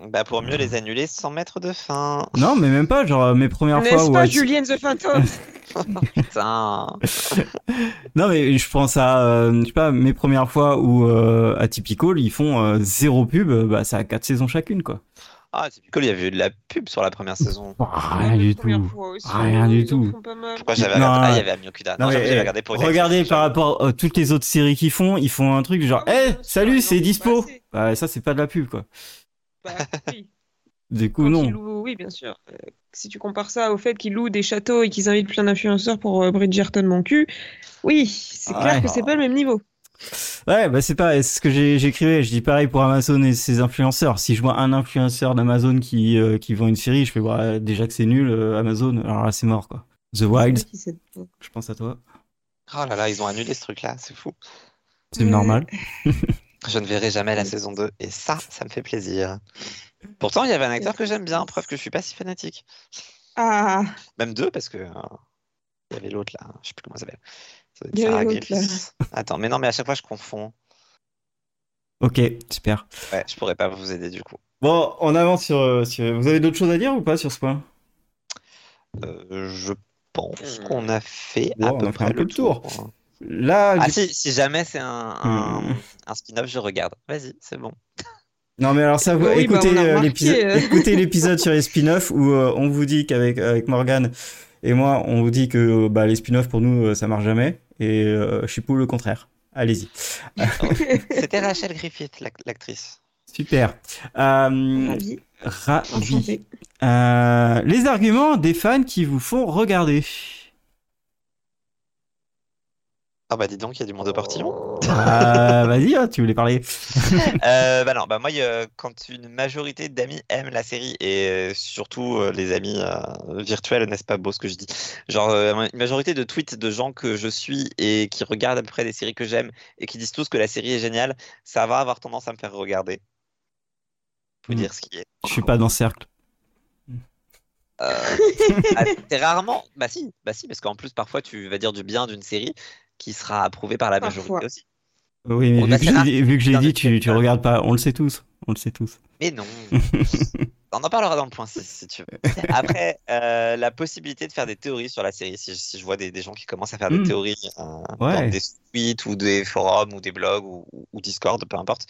Bah pour mieux les annuler sans mettre de fin. Non, mais même pas, genre mes premières fois. N'est-ce pas Julien the Phantom? Putain. non, mais je pense à, euh, je sais pas, mes premières fois où euh, à Typical, ils font zéro pub, bah ça a quatre saisons chacune, quoi. Ah, c'est il y avait eu de la pub sur la première saison. rien du tout. rien du tout. Pourquoi j'avais regardé Ah, il y avait Amiokuda. Non, j'avais regardé pour Regardez par rapport à toutes les autres séries qu'ils font, ils font un truc genre, eh, salut, c'est dispo. Bah, ça, c'est pas de la pub, quoi. Bah, oui. Du coup, non. oui, bien sûr. Euh, si tu compares ça au fait qu'ils louent des châteaux et qu'ils invitent plein d'influenceurs pour euh, Bridgerton, mon cul, oui, c'est clair que c'est pas le même niveau. Ouais, bah c'est pas ce que j'écrivais. Je dis pareil pour Amazon et ses influenceurs. Si je vois un influenceur d'Amazon qui euh, qui vend une série, je fais voir déjà que c'est nul euh, Amazon. Alors là, c'est mort quoi. The Wild. Je pense à toi. Oh là là, ils ont annulé ce truc-là, c'est fou. C'est normal. je ne verrai jamais la saison 2 et ça, ça me fait plaisir. Pourtant, il y avait un acteur que j'aime bien, preuve que je suis pas si fanatique. Ah. Même deux parce que euh, il y avait l'autre là, je sais plus comment ça s'appelle. Attends, mais non, mais à chaque fois, je confonds. Ok, super. Ouais, je pourrais pas vous aider du coup. Bon, on avance sur. Euh, vous avez d'autres choses à dire ou pas sur ce point? Euh, Je pense qu'on a fait à peu près le tour. Là, ah, si, si, jamais c'est un, un, hmm. un spin-off, je regarde. Vas-y, c'est bon. Non mais alors ça, vous, bah, écoutez euh, l'épisode sur les spin-offs où on vous dit qu'avec avec Morgan et moi on vous dit que bah, les spin-offs pour nous ça marche jamais et euh, je suis pour le contraire. Allez-y. C'était Rachel Griffith, l'actrice. Super. Euh, ravi. Euh, les arguments des fans qui vous font regarder. Ah bah dis donc, il y a du monde au portillon. Ah, vas-y, hein, tu voulais parler. Euh, bah non, bah moi, euh, quand une majorité d'amis aiment la série, et surtout euh, les amis euh, virtuels, n'est-ce pas beau ce que je dis? Genre, euh, une majorité de tweets de gens que je suis et qui regardent à peu près des séries que j'aime et qui disent tous que la série est géniale, ça va avoir tendance à me faire regarder. Faut Mm. dire ce qui est. Je suis pas dans ce cercle. Euh, ah, c'est rarement. Bah si, bah si, parce qu'en plus, parfois, tu vas dire du bien d'une série qui sera approuvée par la Parfois. majorité aussi. Oui, mais vu que j'ai dit- vu que j'ai Dans dit, le tu, tu regardes pas. On le sait tous. On le sait tous. Mais non. On en parlera dans le point 6 si tu veux. Après, euh, la possibilité de faire des théories sur la série, si, si je vois des, des gens qui commencent à faire des Mm. théories euh, Ouais. dans des tweets ou des forums ou des blogs ou, ou Discord, peu importe,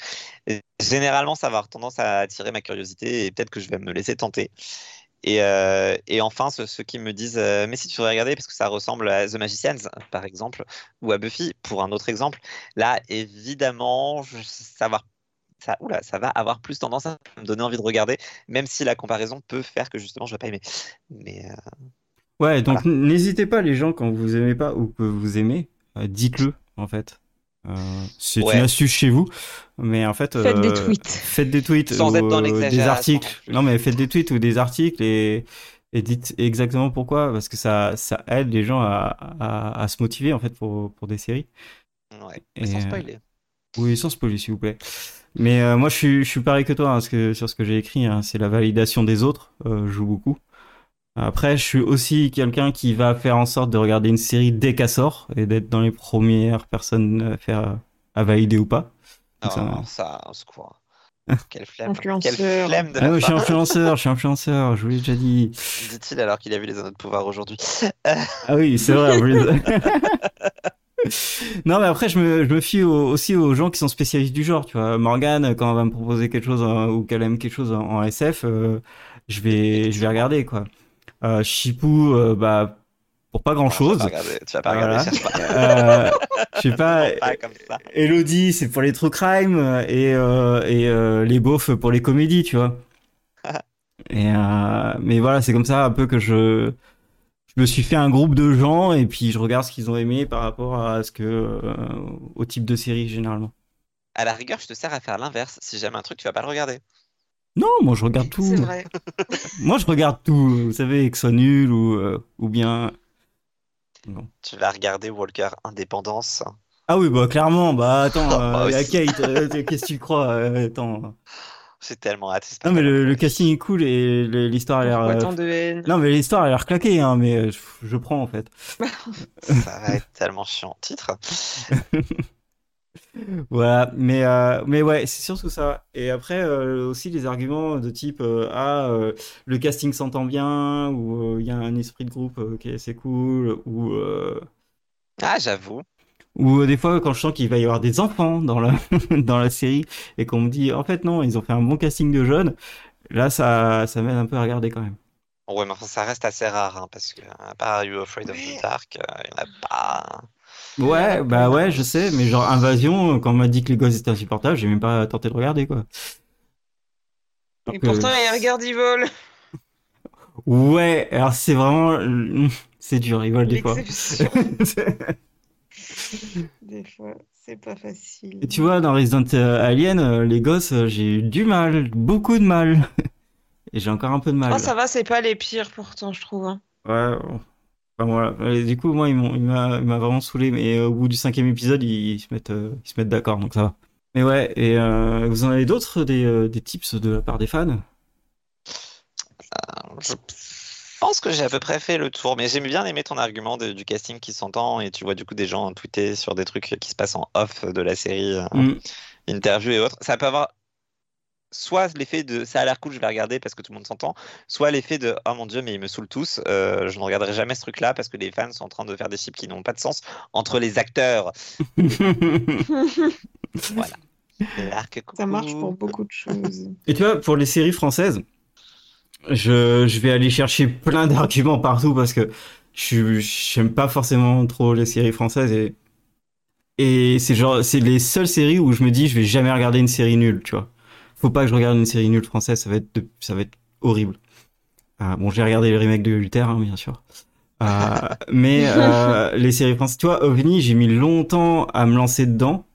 et généralement ça va avoir tendance à attirer ma curiosité et peut-être que je vais me laisser tenter. Et, euh, et enfin, ceux, ceux qui me disent euh, Mais si tu devrais regarder parce que ça ressemble à The Magicians, par exemple, ou à Buffy, pour un autre exemple, là, évidemment, je, ça va ça, oula, ça va avoir plus tendance à me donner envie de regarder, même si la comparaison peut faire que justement je vais pas aimer. Mais euh, Ouais, donc n'hésitez pas, les gens, quand vous aimez pas ou que vous aimez, dites-le, en fait. Euh, c'est Ouais. une astuce chez vous, mais en fait. Faites des euh, tweets. Faites des tweets Sans ou être dans euh, des l'exagération articles. non mais faites des tweets ou des articles et, et dites exactement pourquoi, parce que ça, ça aide les gens à, à, à se motiver, en fait, pour, pour des séries. ouais, mais Et, sans euh, spoiler. Oui, sans spoiler, s'il vous plaît. Mais euh, moi, je suis, je suis pareil que toi, hein, parce que, sur ce que j'ai écrit, hein, c'est la validation des autres, euh, je joue beaucoup. Après, je suis aussi quelqu'un qui va faire en sorte de regarder une série dès qu'elle sort et d'être dans les premières personnes à faire à valider ou pas. Oh, ça- ça, au secours. Quelle flemme. Influenceur. Quelle flemme de Ah, je suis influenceur, je suis influenceur, je vous l'ai déjà dit. dit-il alors qu'il a vu les anneaux de pouvoir aujourd'hui. Ah oui, c'est vrai. non, mais après, je me, je me fie au- aussi aux gens qui sont spécialistes du genre. Tu vois, Morgane, quand elle va me proposer quelque chose euh, ou qu'elle aime quelque chose en, en SF, euh, je vais, je vais regarder quoi. Euh, Chipou, euh, bah, pour pas grand chose. Tu vas pas regarder, tu vas pas regarder. Euh, je sais pas. Pas comme ça. Elodie, c'est pour les true crime et, euh, et les beaufs pour les comédies, tu vois. Et mais voilà, c'est comme ça un peu que je je me suis fait un groupe de gens et puis je regarde ce qu'ils ont aimé par rapport à ce que au type de série généralement. À la rigueur, je te sers à faire l'inverse. Si j'aime un truc, tu vas pas le regarder. Non, moi je regarde tout. C'est vrai. Moi je regarde tout. Vous savez, que ce soit nul ou euh, ou bien. Tu vas regarder Walker Indépendance. Ah oui, bah clairement. Bah attends, Oh, moi il y a aussi. Kate. euh, Qu'est-ce que tu crois euh, Attends. J'ai tellement hâte. Non mais le, le casting est cool et l'histoire a l'air. Euh, de Non, mais l'histoire a l'air claquée, hein, mais euh, je, je prends en fait. Ça va être tellement chiant. Titre. Voilà, mais, euh, mais ouais, c'est surtout ça. Et après, euh, aussi les arguments de type euh, Ah, euh, le casting s'entend bien, ou euh, il y a un esprit de groupe euh, qui est assez cool, ou, euh, Ah, j'avoue. ou euh, des fois quand je sens qu'il va y avoir des enfants dans la, dans la série et qu'on me dit En fait, non, ils ont fait un bon casting de jeunes, là ça, ça m'aide un peu à regarder quand même. Ouais, mais enfin, ça reste assez rare, hein, parce que, à part Are You Afraid of the Dark, euh, il n'y en a pas. Ouais, bah ouais, je sais, mais genre Invasion, quand on m'a dit que les gosses étaient insupportables, j'ai même pas tenté de regarder quoi. Alors Et que- pourtant, il regarde, il vole. Ouais, alors c'est vraiment. C'est dur, ils volent des fois. Des fois, c'est pas facile. Et tu vois, dans Resident Alien, euh, les gosses, euh, j'ai eu du mal, beaucoup de mal. Et j'ai encore un peu de mal. Ah, ça va, c'est pas les pires pourtant, je trouve. hein. Ouais. Enfin, voilà. Et du coup, moi, il m'a vraiment saoulé. Mais euh, au bout du cinquième épisode, ils, ils se mettent, euh, ils se mettent d'accord, donc ça va. Mais ouais, et euh, vous en avez d'autres, des, euh, des tips de la part des fans? Je pense que j'ai à peu près fait le tour, mais j'ai bien aimé ton argument de- du casting qui s'entend et tu vois du coup des gens tweeter sur des trucs qui se passent en off de la série, euh, Mm. interview et autres. Ça peut avoir soit l'effet de ça a l'air cool, je vais regarder parce que tout le monde s'entend, soit l'effet de oh mon dieu, mais ils me saoulent tous, euh, je ne regarderai jamais ce truc-là parce que les fans sont en train de faire des chips qui n'ont pas de sens entre les acteurs. Voilà. L'arc Ça marche pour beaucoup de choses. Et tu vois, pour les séries françaises, je, je vais aller chercher plein d'arguments partout parce que je j'aime pas forcément trop les séries françaises et et c'est genre c'est les seules séries où je me dis je vais jamais regarder une série nulle, tu vois. Faut pas que je regarde une série nulle française, ça va être de- ça va être horrible. Ah, bon, j'ai regardé le remake de Luther, hein, bien sûr. Euh, mais euh, les séries françaises, tu vois, OVNI, j'ai mis longtemps à me lancer dedans.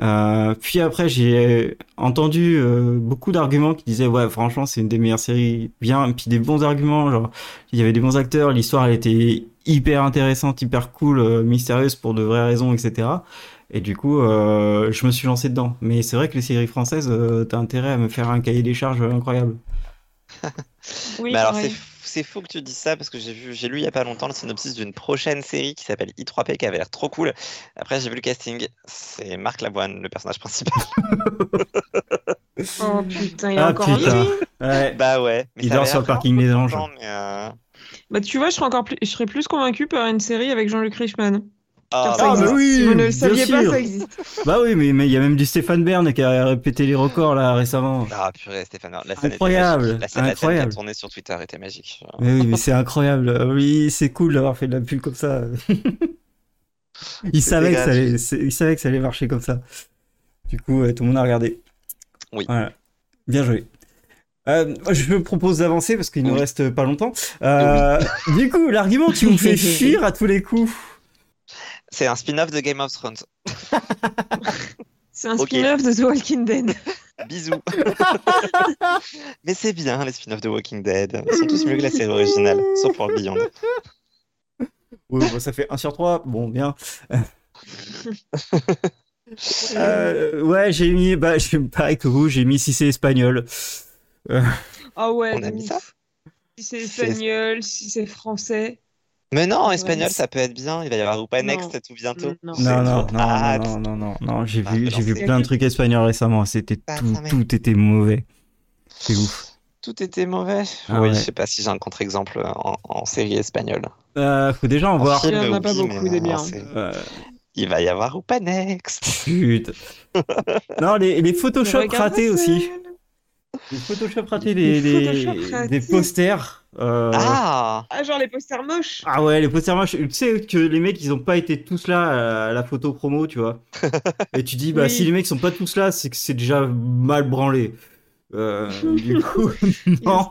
Euh, puis après, j'ai entendu euh, beaucoup d'arguments qui disaient ouais, franchement, c'est une des meilleures séries, bien, puis des bons arguments, genre il y avait des bons acteurs, l'histoire elle était hyper intéressante, hyper cool, euh, mystérieuse pour de vraies raisons, etc. Et du coup, euh, je me suis lancé dedans. Mais c'est vrai que les séries françaises, euh, t'as intérêt à me faire un cahier des charges incroyable. Oui, Mais alors, c'est f- c'est fou que tu dises ça parce que j'ai vu, j'ai lu il y a pas longtemps le synopsis d'une prochaine série qui s'appelle I3P qui avait l'air trop cool. Après, j'ai vu le casting. C'est Marc Lavoine, le personnage principal. Oh putain, il est Ah, encore en vie, putain. Ouais. bah ouais. Mais Il ça dort sur le parking des anges. mais, euh, Bah tu vois, je serais encore plus, je serais plus convaincu par une série avec Jean-Luc Reichmann. Ah, ça Ah, existe. bah oui, si vous ne le saviez pas, sûr. ça existe. Bah oui, mais mais il y a même du Stéphane Bern qui a répété les records là récemment. Ah purée, Stéphane, la scène Incroyable, était magique. La scène, la scène qui a incroyable. tourné sur Twitter était magique. Mais oui, mais c'est incroyable. Oui, c'est cool d'avoir fait de la pub comme ça. il savait que ça allait, il savait que ça allait marcher comme ça. Du coup, tout le monde a regardé. Oui. Voilà. Bien joué. Euh, je me propose d'avancer parce qu'il nous Oui. reste pas longtemps. Euh, Du coup, l'argument qui vous fait fuir à tous les coups. C'est un spin-off de Game of Thrones. C'est un spin-off de The Walking Dead. Bisous. Mais c'est bien les spin-offs de Walking Dead. Ils sont tous mieux que la série originale, sauf pour Beyond. Ouais, bon, ça fait 1 sur 3. Bon, bien. Euh, ouais, j'ai mis, bah, j'ai- pareil que vous, j'ai mis si c'est espagnol. Ah ouais. On a mis ça? Si C'est- espagnol, si c'est français. Mais non, en espagnol, ça peut être bien. Il va y avoir Non. Next tout bientôt. Non. Non, non, non, non, non, non, non, j'ai Ah, vu, j'ai vu plein de trucs espagnols récemment, c'était Ah, tout, tout était mauvais. C'est ouf. Tout était mauvais. Ah oui, ouais. je sais pas si j'ai un contre-exemple en, en série espagnole. Euh, faut déjà en En voir. Il y en a pas oui, beaucoup des biens. Euh, Il va y avoir Rupa Next. putain. non, les, les Photoshop ratés aussi. Les Photoshop ratés, des, Les des, des posters. euh, Ah Ah, genre les posters moches. Ah ouais, les posters moches. Tu sais que les mecs, ils ont pas été tous là à la photo promo, tu vois. Et tu dis, bah Oui. si les mecs sont pas tous là, c'est que c'est déjà mal branlé. Euh, du coup, non.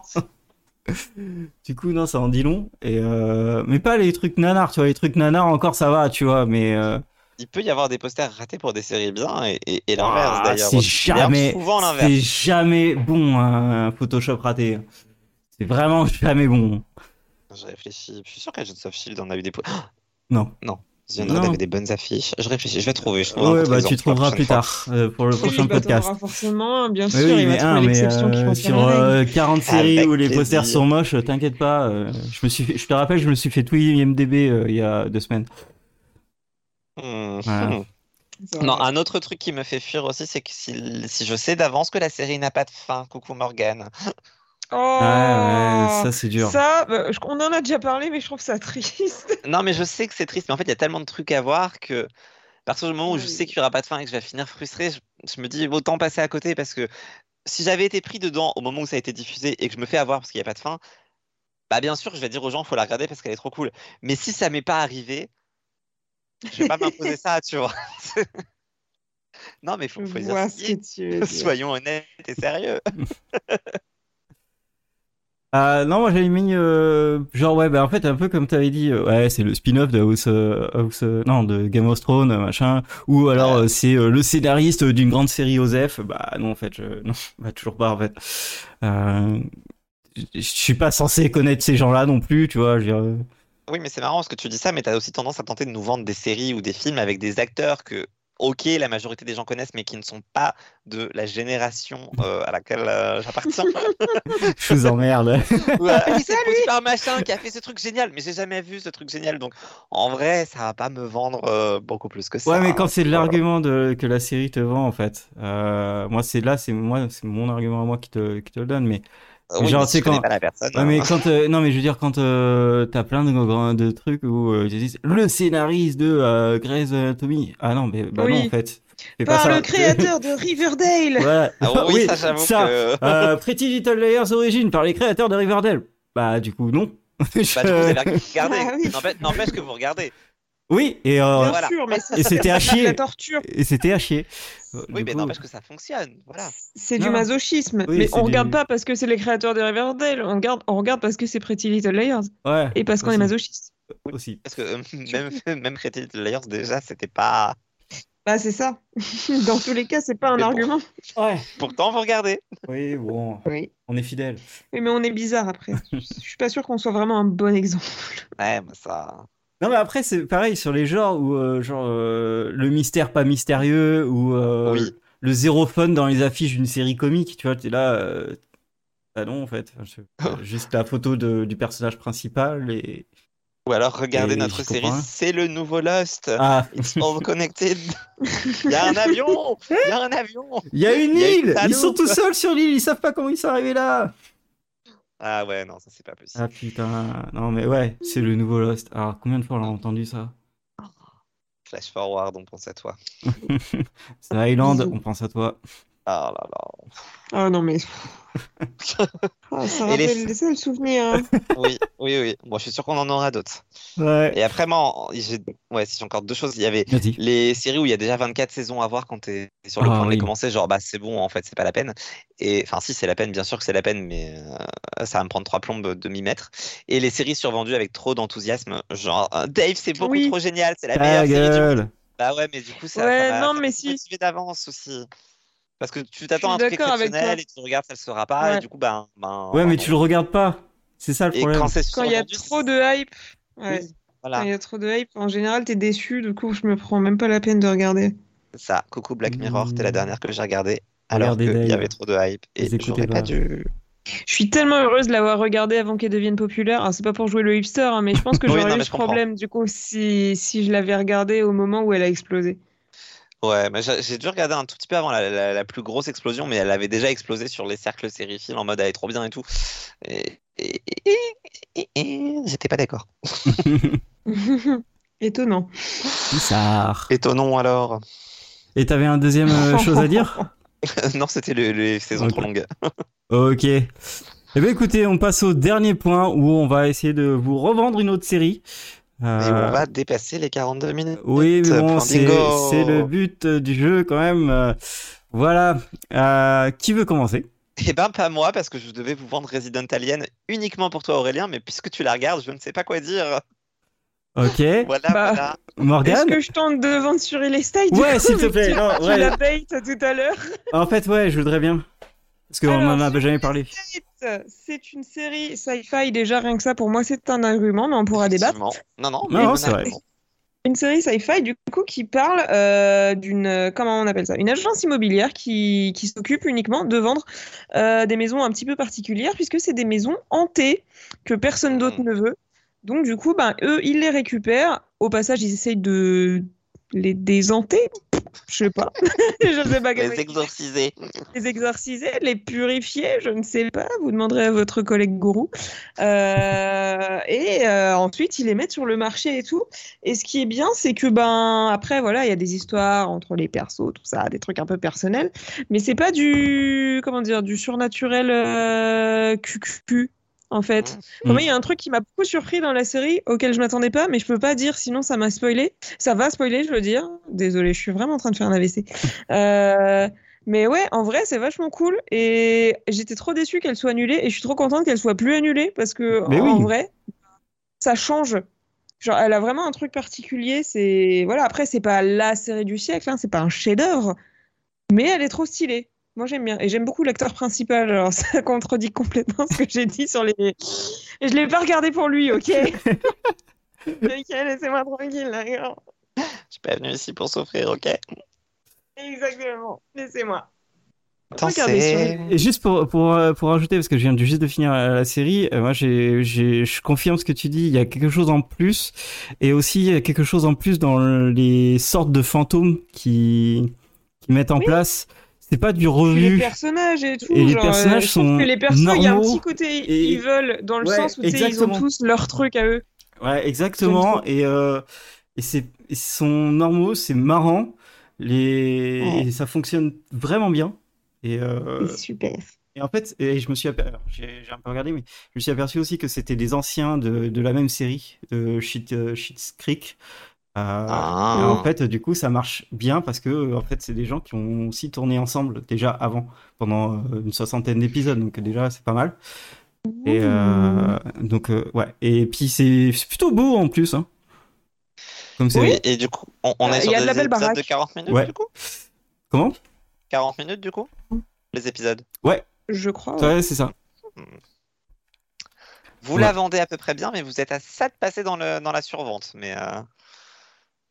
Du coup, non, ça en dit long. Et euh... Mais pas les trucs nanars, tu vois. Les trucs nanars, encore, ça va, tu vois. Mais euh, Il peut y avoir des posters ratés pour des séries bien et, et, et l'inverse ah, d'ailleurs. c'est jamais, souvent l'inverse. c'est jamais bon un Photoshop raté. C'est vraiment jamais bon. Je réfléchis. Je suis sûr qu'Agents of Shield en a eu des. po- Non. The Undead Non. avait des bonnes affiches. Je réfléchis, je vais trouver. Je Ouais, bah tu trouveras plus fois. tard euh, pour le Oui, prochain bah, podcast. forcément, bien Oui, sûr. oui, il va mais un, mais euh, sur euh, 40 séries Avec où les posters sont moches, t'inquiète pas. euh, je me suis, fait- je te rappelle, je me suis fait tout IMDb euh, il y a deux semaines. Hmm. Hmm. Non, un autre truc qui me fait fuir aussi, c'est que si, si je sais d'avance que la série n'a pas de fin, coucou Morgane. Oh, Ouais, ouais, ça c'est dur. Ça, bah, je- on en a déjà parlé, mais je trouve ça triste. Non, mais je sais que c'est triste, mais en fait, il y a tellement de trucs à voir que, à partir du moment où je sais qu'il n'y aura pas de fin et que je vais finir frustré, je, je me dis autant passer à côté parce que si j'avais été pris dedans au moment où ça a été diffusé et que je me fais avoir parce qu'il n'y a pas de fin, bah bien sûr, je vais dire aux gens, faut la regarder parce qu'elle est trop cool. Mais si ça m'est pas arrivé, je vais pas m'imposer ça, tu vois. non, mais faut, dire ce que tu. Soyons honnêtes et sérieux. Euh, non, moi j'avais mis euh, genre ouais, bah en fait un peu comme t'avais dit, euh, ouais c'est le spin-off de House, euh, House, euh, non de Game of Thrones machin, ou alors Ouais. euh, c'est euh, le scénariste d'une grande série Osef. Bah non en fait, je, non, bah toujours pas en fait. Euh, je je suis pas censé connaître ces gens-là non plus, tu vois. Je veux dire, euh, Oui, mais c'est marrant parce que tu dis ça, mais tu as aussi tendance à tenter de nous vendre des séries ou des films avec des acteurs que, ok, la majorité des gens connaissent, mais qui ne sont pas de la génération euh, à laquelle euh, j'appartiens. je vous emmerde. Ouais, ah c'est Prosper machin qui a fait ce truc génial, mais j'ai jamais vu ce truc génial, donc en vrai, ça va pas me vendre euh, beaucoup plus que ça. Ouais, mais quand c'est l'argument de que la série te vend en fait, euh, moi c'est là, c'est moi, c'est mon argument à moi qui te qui te le donne, mais Euh, oui, genre, mais tu si je quand- pas la personne. Ouais, mais quand euh, non mais je veux dire quand euh, t'as plein de trucs où euh, ils disent le scénariste de euh, Grey's Anatomy ah non mais bah non en fait pas Par ça le créateur de Riverdale. voilà Ah oui, ça, j'avoue que- euh, Pretty Little Liars Origin par les créateurs de Riverdale bah du coup non Bah, du coup, vous avez regardé. Ah N'empêche que vous regardez. Oui, et, euh, Bien voilà. sûr, mais c'est Et c'était à chier. la torture. et c'était à chier. Oui, Du mais coup, n'empêche que ça fonctionne. Voilà. C'est Non. du masochisme. Oui, mais on du- regarde pas parce que c'est les créateurs de Riverdale. On regarde, on regarde parce que c'est Pretty Little Liars. Ouais. Et parce qu'on est masochiste. Aussi. Parce que euh, même, même Pretty Little Liars, déjà, c'était pas. Bah, c'est ça. Dans tous les cas, c'est pas un Mais argument. Ouais. Pourtant, vous regardez. Oui, bon, Oui. on est fidèle. Oui, mais on est bizarre après. Je suis pas sûre qu'on soit vraiment un bon exemple. Ouais, mais ça. Non, mais après, c'est pareil sur les genres où, euh, genre, euh, le mystère pas mystérieux ou euh, Oui. le zéro fun dans les affiches d'une série comique, tu vois, t'es là. euh, Bah non, en fait. Je- juste la photo de- du personnage principal et. Ou alors, regardez Et notre série, c'est le nouveau Lost. Ah, It's all connected. Il y a un avion. Il y a un avion. il y a une a île Ils sont tout seuls sur l'île, ils savent pas comment ils sont arrivés là Ah ouais, non, ça c'est pas possible. Ah putain, non mais ouais, c'est le nouveau Lost. Alors combien de fois on l'a entendu ça? Flash forward, on pense à toi. C'est Island, on pense à toi. Ah là là. Ah non, mais. Ah, ça Et les- rappelle ça le souvenir. hein. Oui, oui, oui. Bon, je suis sûr qu'on en aura d'autres. Ouais. Et après, moi, j'ai ouais, si j'ai encore deux choses. Il y avait Vas-y. les séries où il y a déjà 24 saisons à voir quand t'es sur le Ah, point de les commencer. Genre, bah c'est bon, en fait, c'est pas la peine. Et enfin, si, c'est la peine, bien sûr que c'est la peine, mais euh, ça va me prendre trois plombes de m'y mettre. Et les séries survendues avec trop d'enthousiasme. Genre, euh, Dave, c'est beaucoup Oui. trop génial, c'est la Ta meilleure série du monde. gueule Bah ouais, mais du coup, ça, Ouais, ça va, non, mais si. d'avance aussi. Parce que tu t'attends à un truc d'accord avec toi. exceptionnel et tu regardes, ça le sera pas. Et Ouais. du coup, ben. ben Ouais, ben mais non. tu le regardes pas. C'est ça le Et problème. quand il y a trop de hype. Ouais. oui, Quand voilà, il y a trop de hype, en général, t'es déçu. Du coup, je me prends même pas la peine de regarder. c'est ça. Coucou Black Mirror, c'était la Mmh. dernière que j'ai regardée. Alors qu'il y avait trop de hype et j'aurais pas. dû. Je suis tellement heureuse de l'avoir regardé avant qu'elle devienne populaire. Alors, c'est pas pour jouer le hipster, hein, mais je pense que j'aurais eu ce comprends. problème, du coup, si, si je l'avais regardé au moment où elle a explosé. Ouais, mais j'ai dû regarder un tout petit peu avant la, la- la plus grosse explosion, mais elle avait déjà explosé sur les cercles sériphiles en mode elle est trop bien et tout. Et, et- et- et- et- j'étais pas d'accord. Étonnant. Bizarre. Étonnons alors. Et t'avais un deuxième euh, chose à dire? Non, c'était le- les saisons Ok. trop longues. Ok. Eh bien écoutez, on passe au dernier point où on va essayer de vous revendre une autre série. Euh, Et on va dépasser les 42 minutes. Oui, mais bon, c'est le but euh, du jeu quand même. Euh, Voilà. Euh, qui veut commencer? Eh ben, pas moi, parce que je devais vous vendre Resident Alien uniquement pour toi, Aurélien, mais puisque tu la regardes, je ne sais pas quoi dire. Ok. Voilà, Bah, voilà. Est-ce Morgane que je tente de vendre sur Elestate du Ouais, s'il te plaît, Tu, non, tu ouais. la bait tout à l'heure? En fait, ouais, je voudrais bien. Parce qu'on m'en a jamais parlé. C'est une série sci-fi, déjà rien que ça, pour moi, c'est un argument, mais on pourra débattre. Non, non, Non, c'est a vrai. Une série sci-fi, du coup, qui parle euh, d'une. Comment on appelle ça? Une agence immobilière qui, qui s'occupe uniquement de vendre euh, des maisons un petit peu particulières, puisque c'est des maisons hantées que personne d'autre Mhm. ne veut. Donc, du coup, ben, eux, ils les récupèrent. Au passage, ils essayent de les désanter. Je sais pas. je sais pas Les exorciser. les exorciser, les purifier, je ne sais pas, vous demanderez à votre collègue gourou. Euh, et euh, ensuite, ils les mettent sur le marché et tout. Et ce qui est bien, c'est que, ben, après, voilà, il y a des histoires entre les persos, tout ça, des trucs un peu personnels, mais c'est pas du, comment dire, du surnaturel euh. En fait, Mm. Pour moi, il y a un truc qui m'a beaucoup surpris dans la série, auquel je m'attendais pas, mais je peux pas dire, sinon ça m'a spoilé. Ça va spoiler, je veux dire. Désolée, je suis vraiment en train de faire un AVC. Euh, mais ouais, en vrai, c'est vachement cool. Et j'étais trop déçue qu'elle soit annulée. Et je suis trop contente qu'elle soit plus annulée parce que, Mais en oui. vrai, ça change. Genre, elle a vraiment un truc particulier. C'est voilà. Après, c'est pas la série du siècle, hein, c'est pas un chef-d'œuvre, mais elle est trop stylée. Moi, j'aime bien. Et j'aime beaucoup l'acteur principal. Alors, ça contredit complètement ce que j'ai dit sur les. Et je l'ai pas regardé pour lui, ok Ok, laissez-moi tranquille, d'accord Je suis pas venu ici pour souffrir, ok Exactement. Laissez-moi. Et juste pour, pour, euh, pour ajouter, parce que je viens juste de finir la, la série, euh, moi j'ai, j'ai, je confirme ce que tu dis, il y a quelque chose en plus, et aussi il y a quelque chose en plus dans les sortes de fantômes qui, qui mettent en Oui. place. C'est pas du Puis les revu. personnages et tout. Et les personnages euh, je sont que les persos, il y a un normaux petit côté et- evil dans le Ouais, sens où ils ont tous leur truc à eux. Ouais, exactement. Et, euh, et c'est, ils sont normaux, c'est marrant, les, et ça fonctionne vraiment bien. Et, euh, C'est super. Et en fait, et je me suis j'ai un peu regardé, mais je me suis aperçu aussi que c'était des anciens de, de la même série, de Shit, Schitt's Creek. Ah. et en fait, du coup, ça marche bien parce que en fait, c'est des gens qui ont aussi tourné ensemble déjà avant, pendant euh, une soixantaine d'épisodes. Donc déjà, c'est pas mal. Et euh, donc euh, ouais. Et puis c'est plutôt beau en plus. Hein. Comme c'est. Oui, et du coup, on, on est sur y a de des la belle épisodes de baraque. 40 minutes Ouais. du coup? Comment? 40 minutes du coup? Les épisodes. Je crois. ouais. Ouais, c'est ça. Vous Ouais. la vendez à peu près bien, mais vous êtes à ça de passer dans, le, dans la survente. Mais euh,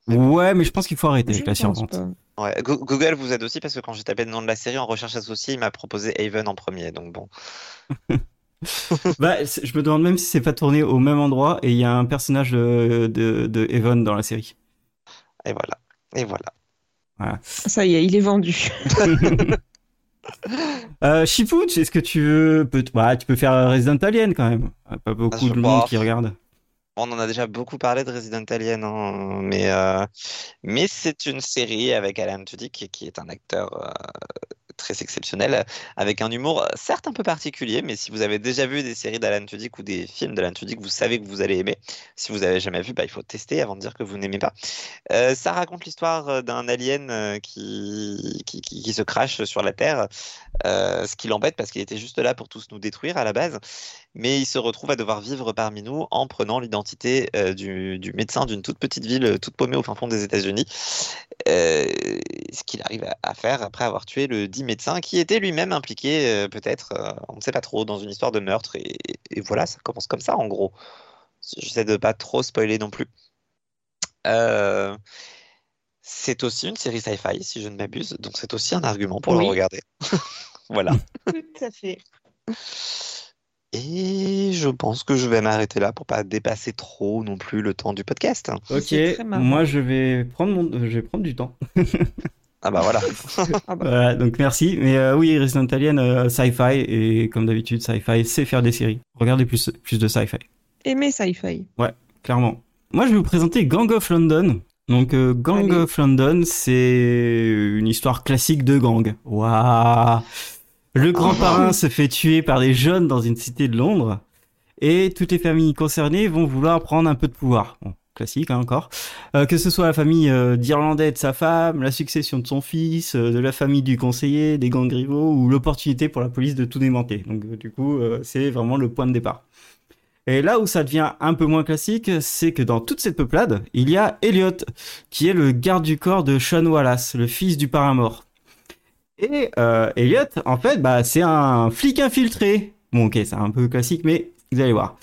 Ouais, mais je pense qu'il faut arrêter Je avec la survente. ouais. Go- Google vous aide aussi parce que quand j'ai tapé le nom de la série en recherche associée, il m'a proposé Haven en premier. Donc bon. Bah, je me demande même si c'est pas tourné au même endroit et il y a un personnage de, de, de Evan dans la série. Et voilà. Et voilà. Ça y est, il est vendu. Euh, Chipouch, est-ce que tu veux, peut- bah, tu peux faire Resident Alien quand même. Ah, Pas beaucoup je de monde qui regarde. On en a déjà beaucoup parlé de Resident Alien, hein, mais, euh, mais c'est une série avec Alan Tudyk qui est un acteur euh, très exceptionnel, avec un humour certes un peu particulier, mais si vous avez déjà vu des séries d'Alan Tudyk ou des films d'Alan Tudyk, vous savez que vous allez aimer. Si vous avez jamais vu, bah, il faut tester avant de dire que vous n'aimez pas. Euh, ça raconte l'histoire d'un alien qui, qui, se crache sur la Terre, ce qui l'embête parce qu'il était juste là pour tous nous détruire à la base mais il se retrouve à devoir vivre parmi nous en prenant l'identité euh, du, du médecin d'une toute petite ville, euh, toute paumée au fin fond des États-Unis. Euh, ce qu'il arrive à, faire après avoir tué le dit médecin qui était lui-même impliqué, euh, peut-être, on ne sait pas trop, dans une histoire de meurtre. Et, et voilà, ça commence comme ça en gros. J'essaie de pas trop spoiler non plus. C'est aussi une série sci-fi, si je ne m'abuse, donc c'est aussi un argument pour Oui. le regarder. voilà. Tout à fait. Et je pense que je vais m'arrêter là pour pas dépasser trop non plus le temps du podcast. Ok, moi je vais prendre mon, je vais prendre du temps. Ah bah voilà. Ah bah, Voilà, donc merci. Mais euh, oui, Resident Alien, euh, sci-fi et comme d'habitude, sci-fi, c'est faire des séries. Regardez plus, plus de sci-fi. aimer sci-fi. clairement. Moi, je vais vous présenter Gang of London. Donc, euh, Gang Allez. of London, c'est une histoire classique de gang. Waouh Le grand Ah. parrain se fait tuer par des jeunes dans une cité de Londres, et toutes les familles concernées vont vouloir prendre un peu de pouvoir. Bon, classique hein, encore. Euh, que ce soit la famille euh, d'Irlandais de sa femme, la succession de son fils, euh, de la famille du conseiller, des gangs rivaux, ou l'opportunité pour la police de tout démanteler. Donc, du coup, c'est vraiment le point de départ. Et là où ça devient un peu moins classique, c'est que dans toute cette peuplade, il y a Elliot, qui est le garde du corps de Sean Wallace, le fils du parrain mort. Et euh, Elliot, en fait, bah, c'est un flic infiltré. Bon, ok, c'est un peu classique, mais vous allez voir.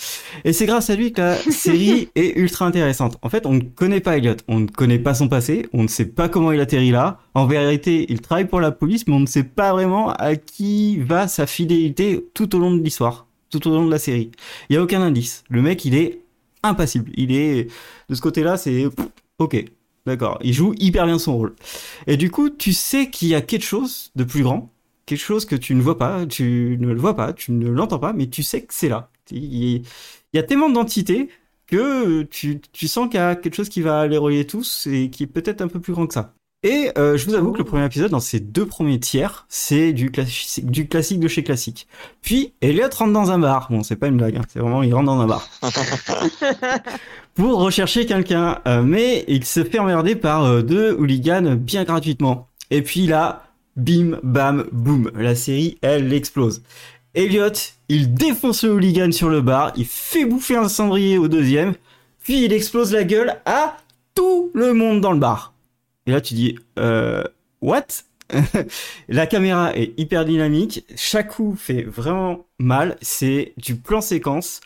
Et c'est grâce à lui que la série est ultra intéressante. En fait, on ne connaît pas Elliot, on ne connaît pas son passé, on ne sait pas comment il atterrit là. En vérité, il travaille pour la police, mais on ne sait pas vraiment à qui va sa fidélité tout au long de l'histoire, tout au long de la série. Il y a aucun indice. Le mec, il est impassible. Il est de ce côté-là, c'est ok, d'accord. Il joue hyper bien son rôle. Et du coup, tu sais qu'il y a quelque chose de plus grand, quelque chose que tu ne vois pas, tu ne le vois pas, tu ne l'entends pas, mais tu sais que c'est là. Il y a tellement d'entités que tu, sens qu'il y a quelque chose qui va les relier tous et qui est peut-être un peu plus grand que ça. Et euh, je vous avoue que le premier épisode, dans ces deux premiers tiers, c'est du classique de chez classique. Puis Elliot rentre dans un bar. Bon, c'est pas une blague, hein, c'est vraiment il rentre dans un bar pour rechercher quelqu'un, Euh, mais il se fait emmerder par euh, deux hooligans bien gratuitement. Et puis là, bim, bam, boum, la série elle explose. Elliot, il défonce le hooligan sur le bar, il fait bouffer un cendrier au deuxième, puis il explose la gueule à tout le monde dans le bar. Et là tu dis, euh, what? La caméra est hyper dynamique, chaque coup fait vraiment mal, c'est du plan séquence.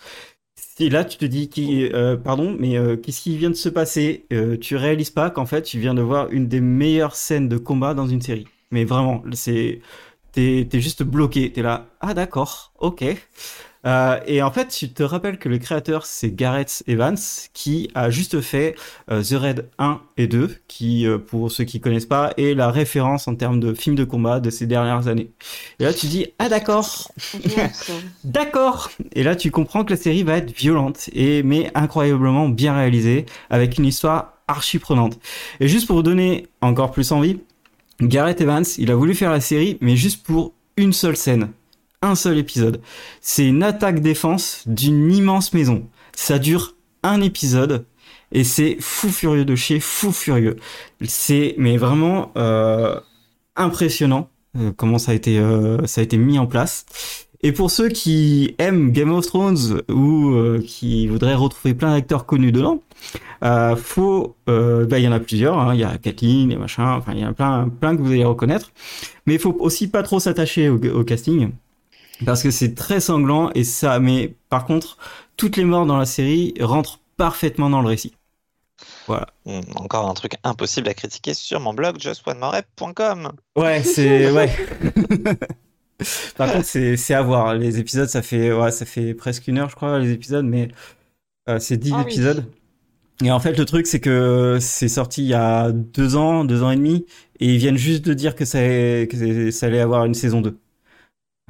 Et là, tu te dis, qui, euh, pardon, mais euh, qu'est-ce qui vient de se passer? Euh, Tu réalises pas qu'en fait, tu viens de voir une des meilleures scènes de combat dans une série. Mais vraiment, c'est, t'es, t'es juste bloqué. T'es là, ah d'accord, ok. Euh, et en fait, tu te rappelles que le créateur, c'est Gareth Evans, qui a juste fait euh, The Raid 1 et 2, qui, euh, pour ceux qui connaissent pas, est la référence en termes de films de combat de ces dernières années. Et là, tu dis, ah d'accord, D'accord. Et là, tu comprends que la série va être violente et mais incroyablement bien réalisée, avec une histoire archi prenante. Et juste pour vous donner encore plus envie, Gareth Evans, il a voulu faire la série, mais juste pour une seule scène, un seul épisode. C'est une attaque défense d'une immense maison. Ça dure un épisode et c'est fou furieux de chez fou furieux. C'est mais vraiment euh, impressionnant euh, comment ça a été euh, ça a été mis en place. Et pour ceux qui aiment Game of Thrones ou euh, qui voudraient retrouver plein d'acteurs connus dedans, euh, faut, euh, bah, il y en a plusieurs. hein. Il y a Kathleen et machin. Enfin, il y en a plein, plein que vous allez reconnaître. Mais il faut aussi pas trop s'attacher au casting parce que c'est très sanglant et ça. Mais par contre, toutes les morts dans la série rentrent parfaitement dans le récit. Hmm, Encore un truc impossible à critiquer sur mon blog justonemorep.com. Ouais, c'est ouais. Par contre, c'est c'est à voir. Les épisodes, ça fait ouais, ça fait presque une heure, je crois, les épisodes, mais euh, c'est 10 Ah oui. épisodes. Et en fait, le truc, c'est que c'est sorti il y a deux ans, deux ans et demi, et ils viennent juste de dire que ça, que ça allait avoir une saison 2.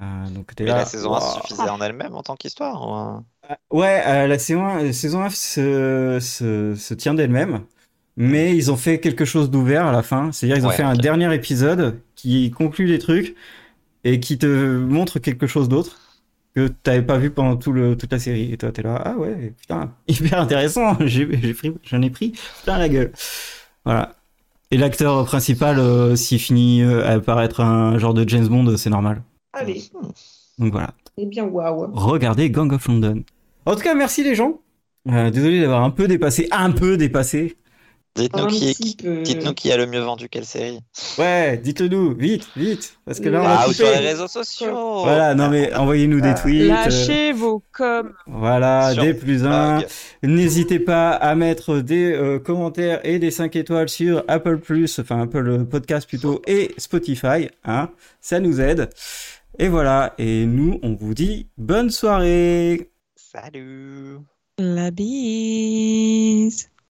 Euh, donc Mais là, la saison 1 waouh. suffisait en elle-même en tant qu'histoire. ou, euh, Ouais, euh, la saison 1, saison 1 se, se, se tient d'elle-même, mais ils ont fait quelque chose d'ouvert à la fin. C'est-à-dire ils ont Ouais, fait un dernier épisode qui conclut les trucs et qui te montre quelque chose d'autre que t'avais pas vu pendant tout le, toute la série. Et toi, t'es là, ah ouais, putain, hyper intéressant. Pris, j'en ai pris plein la gueule. Voilà. Et l'acteur principal, euh, s'il finit à paraître un genre de James Bond, c'est normal. Allez, Donc voilà. eh bien, waouh. Regardez Gang of London. En tout cas, merci les gens. Euh, désolé d'avoir un peu dépassé, un peu dépassé. Dites-nous qui, peu. dites-nous qui a le mieux vendu quelle série. Ouais, dites-le nous, vite, vite, parce que là on Ah, a Ah, ou sur les réseaux sociaux. Voilà, non mais envoyez-nous des Ah, tweets. euh, Lâchez vos coms. voilà, Sur des plus un. N'hésitez pas à mettre des euh, commentaires et des 5 étoiles sur Apple Plus, enfin Apple Podcast plutôt, et Spotify. Hein, ça nous aide. Et voilà, et nous on vous dit bonne soirée. Salut. La bise.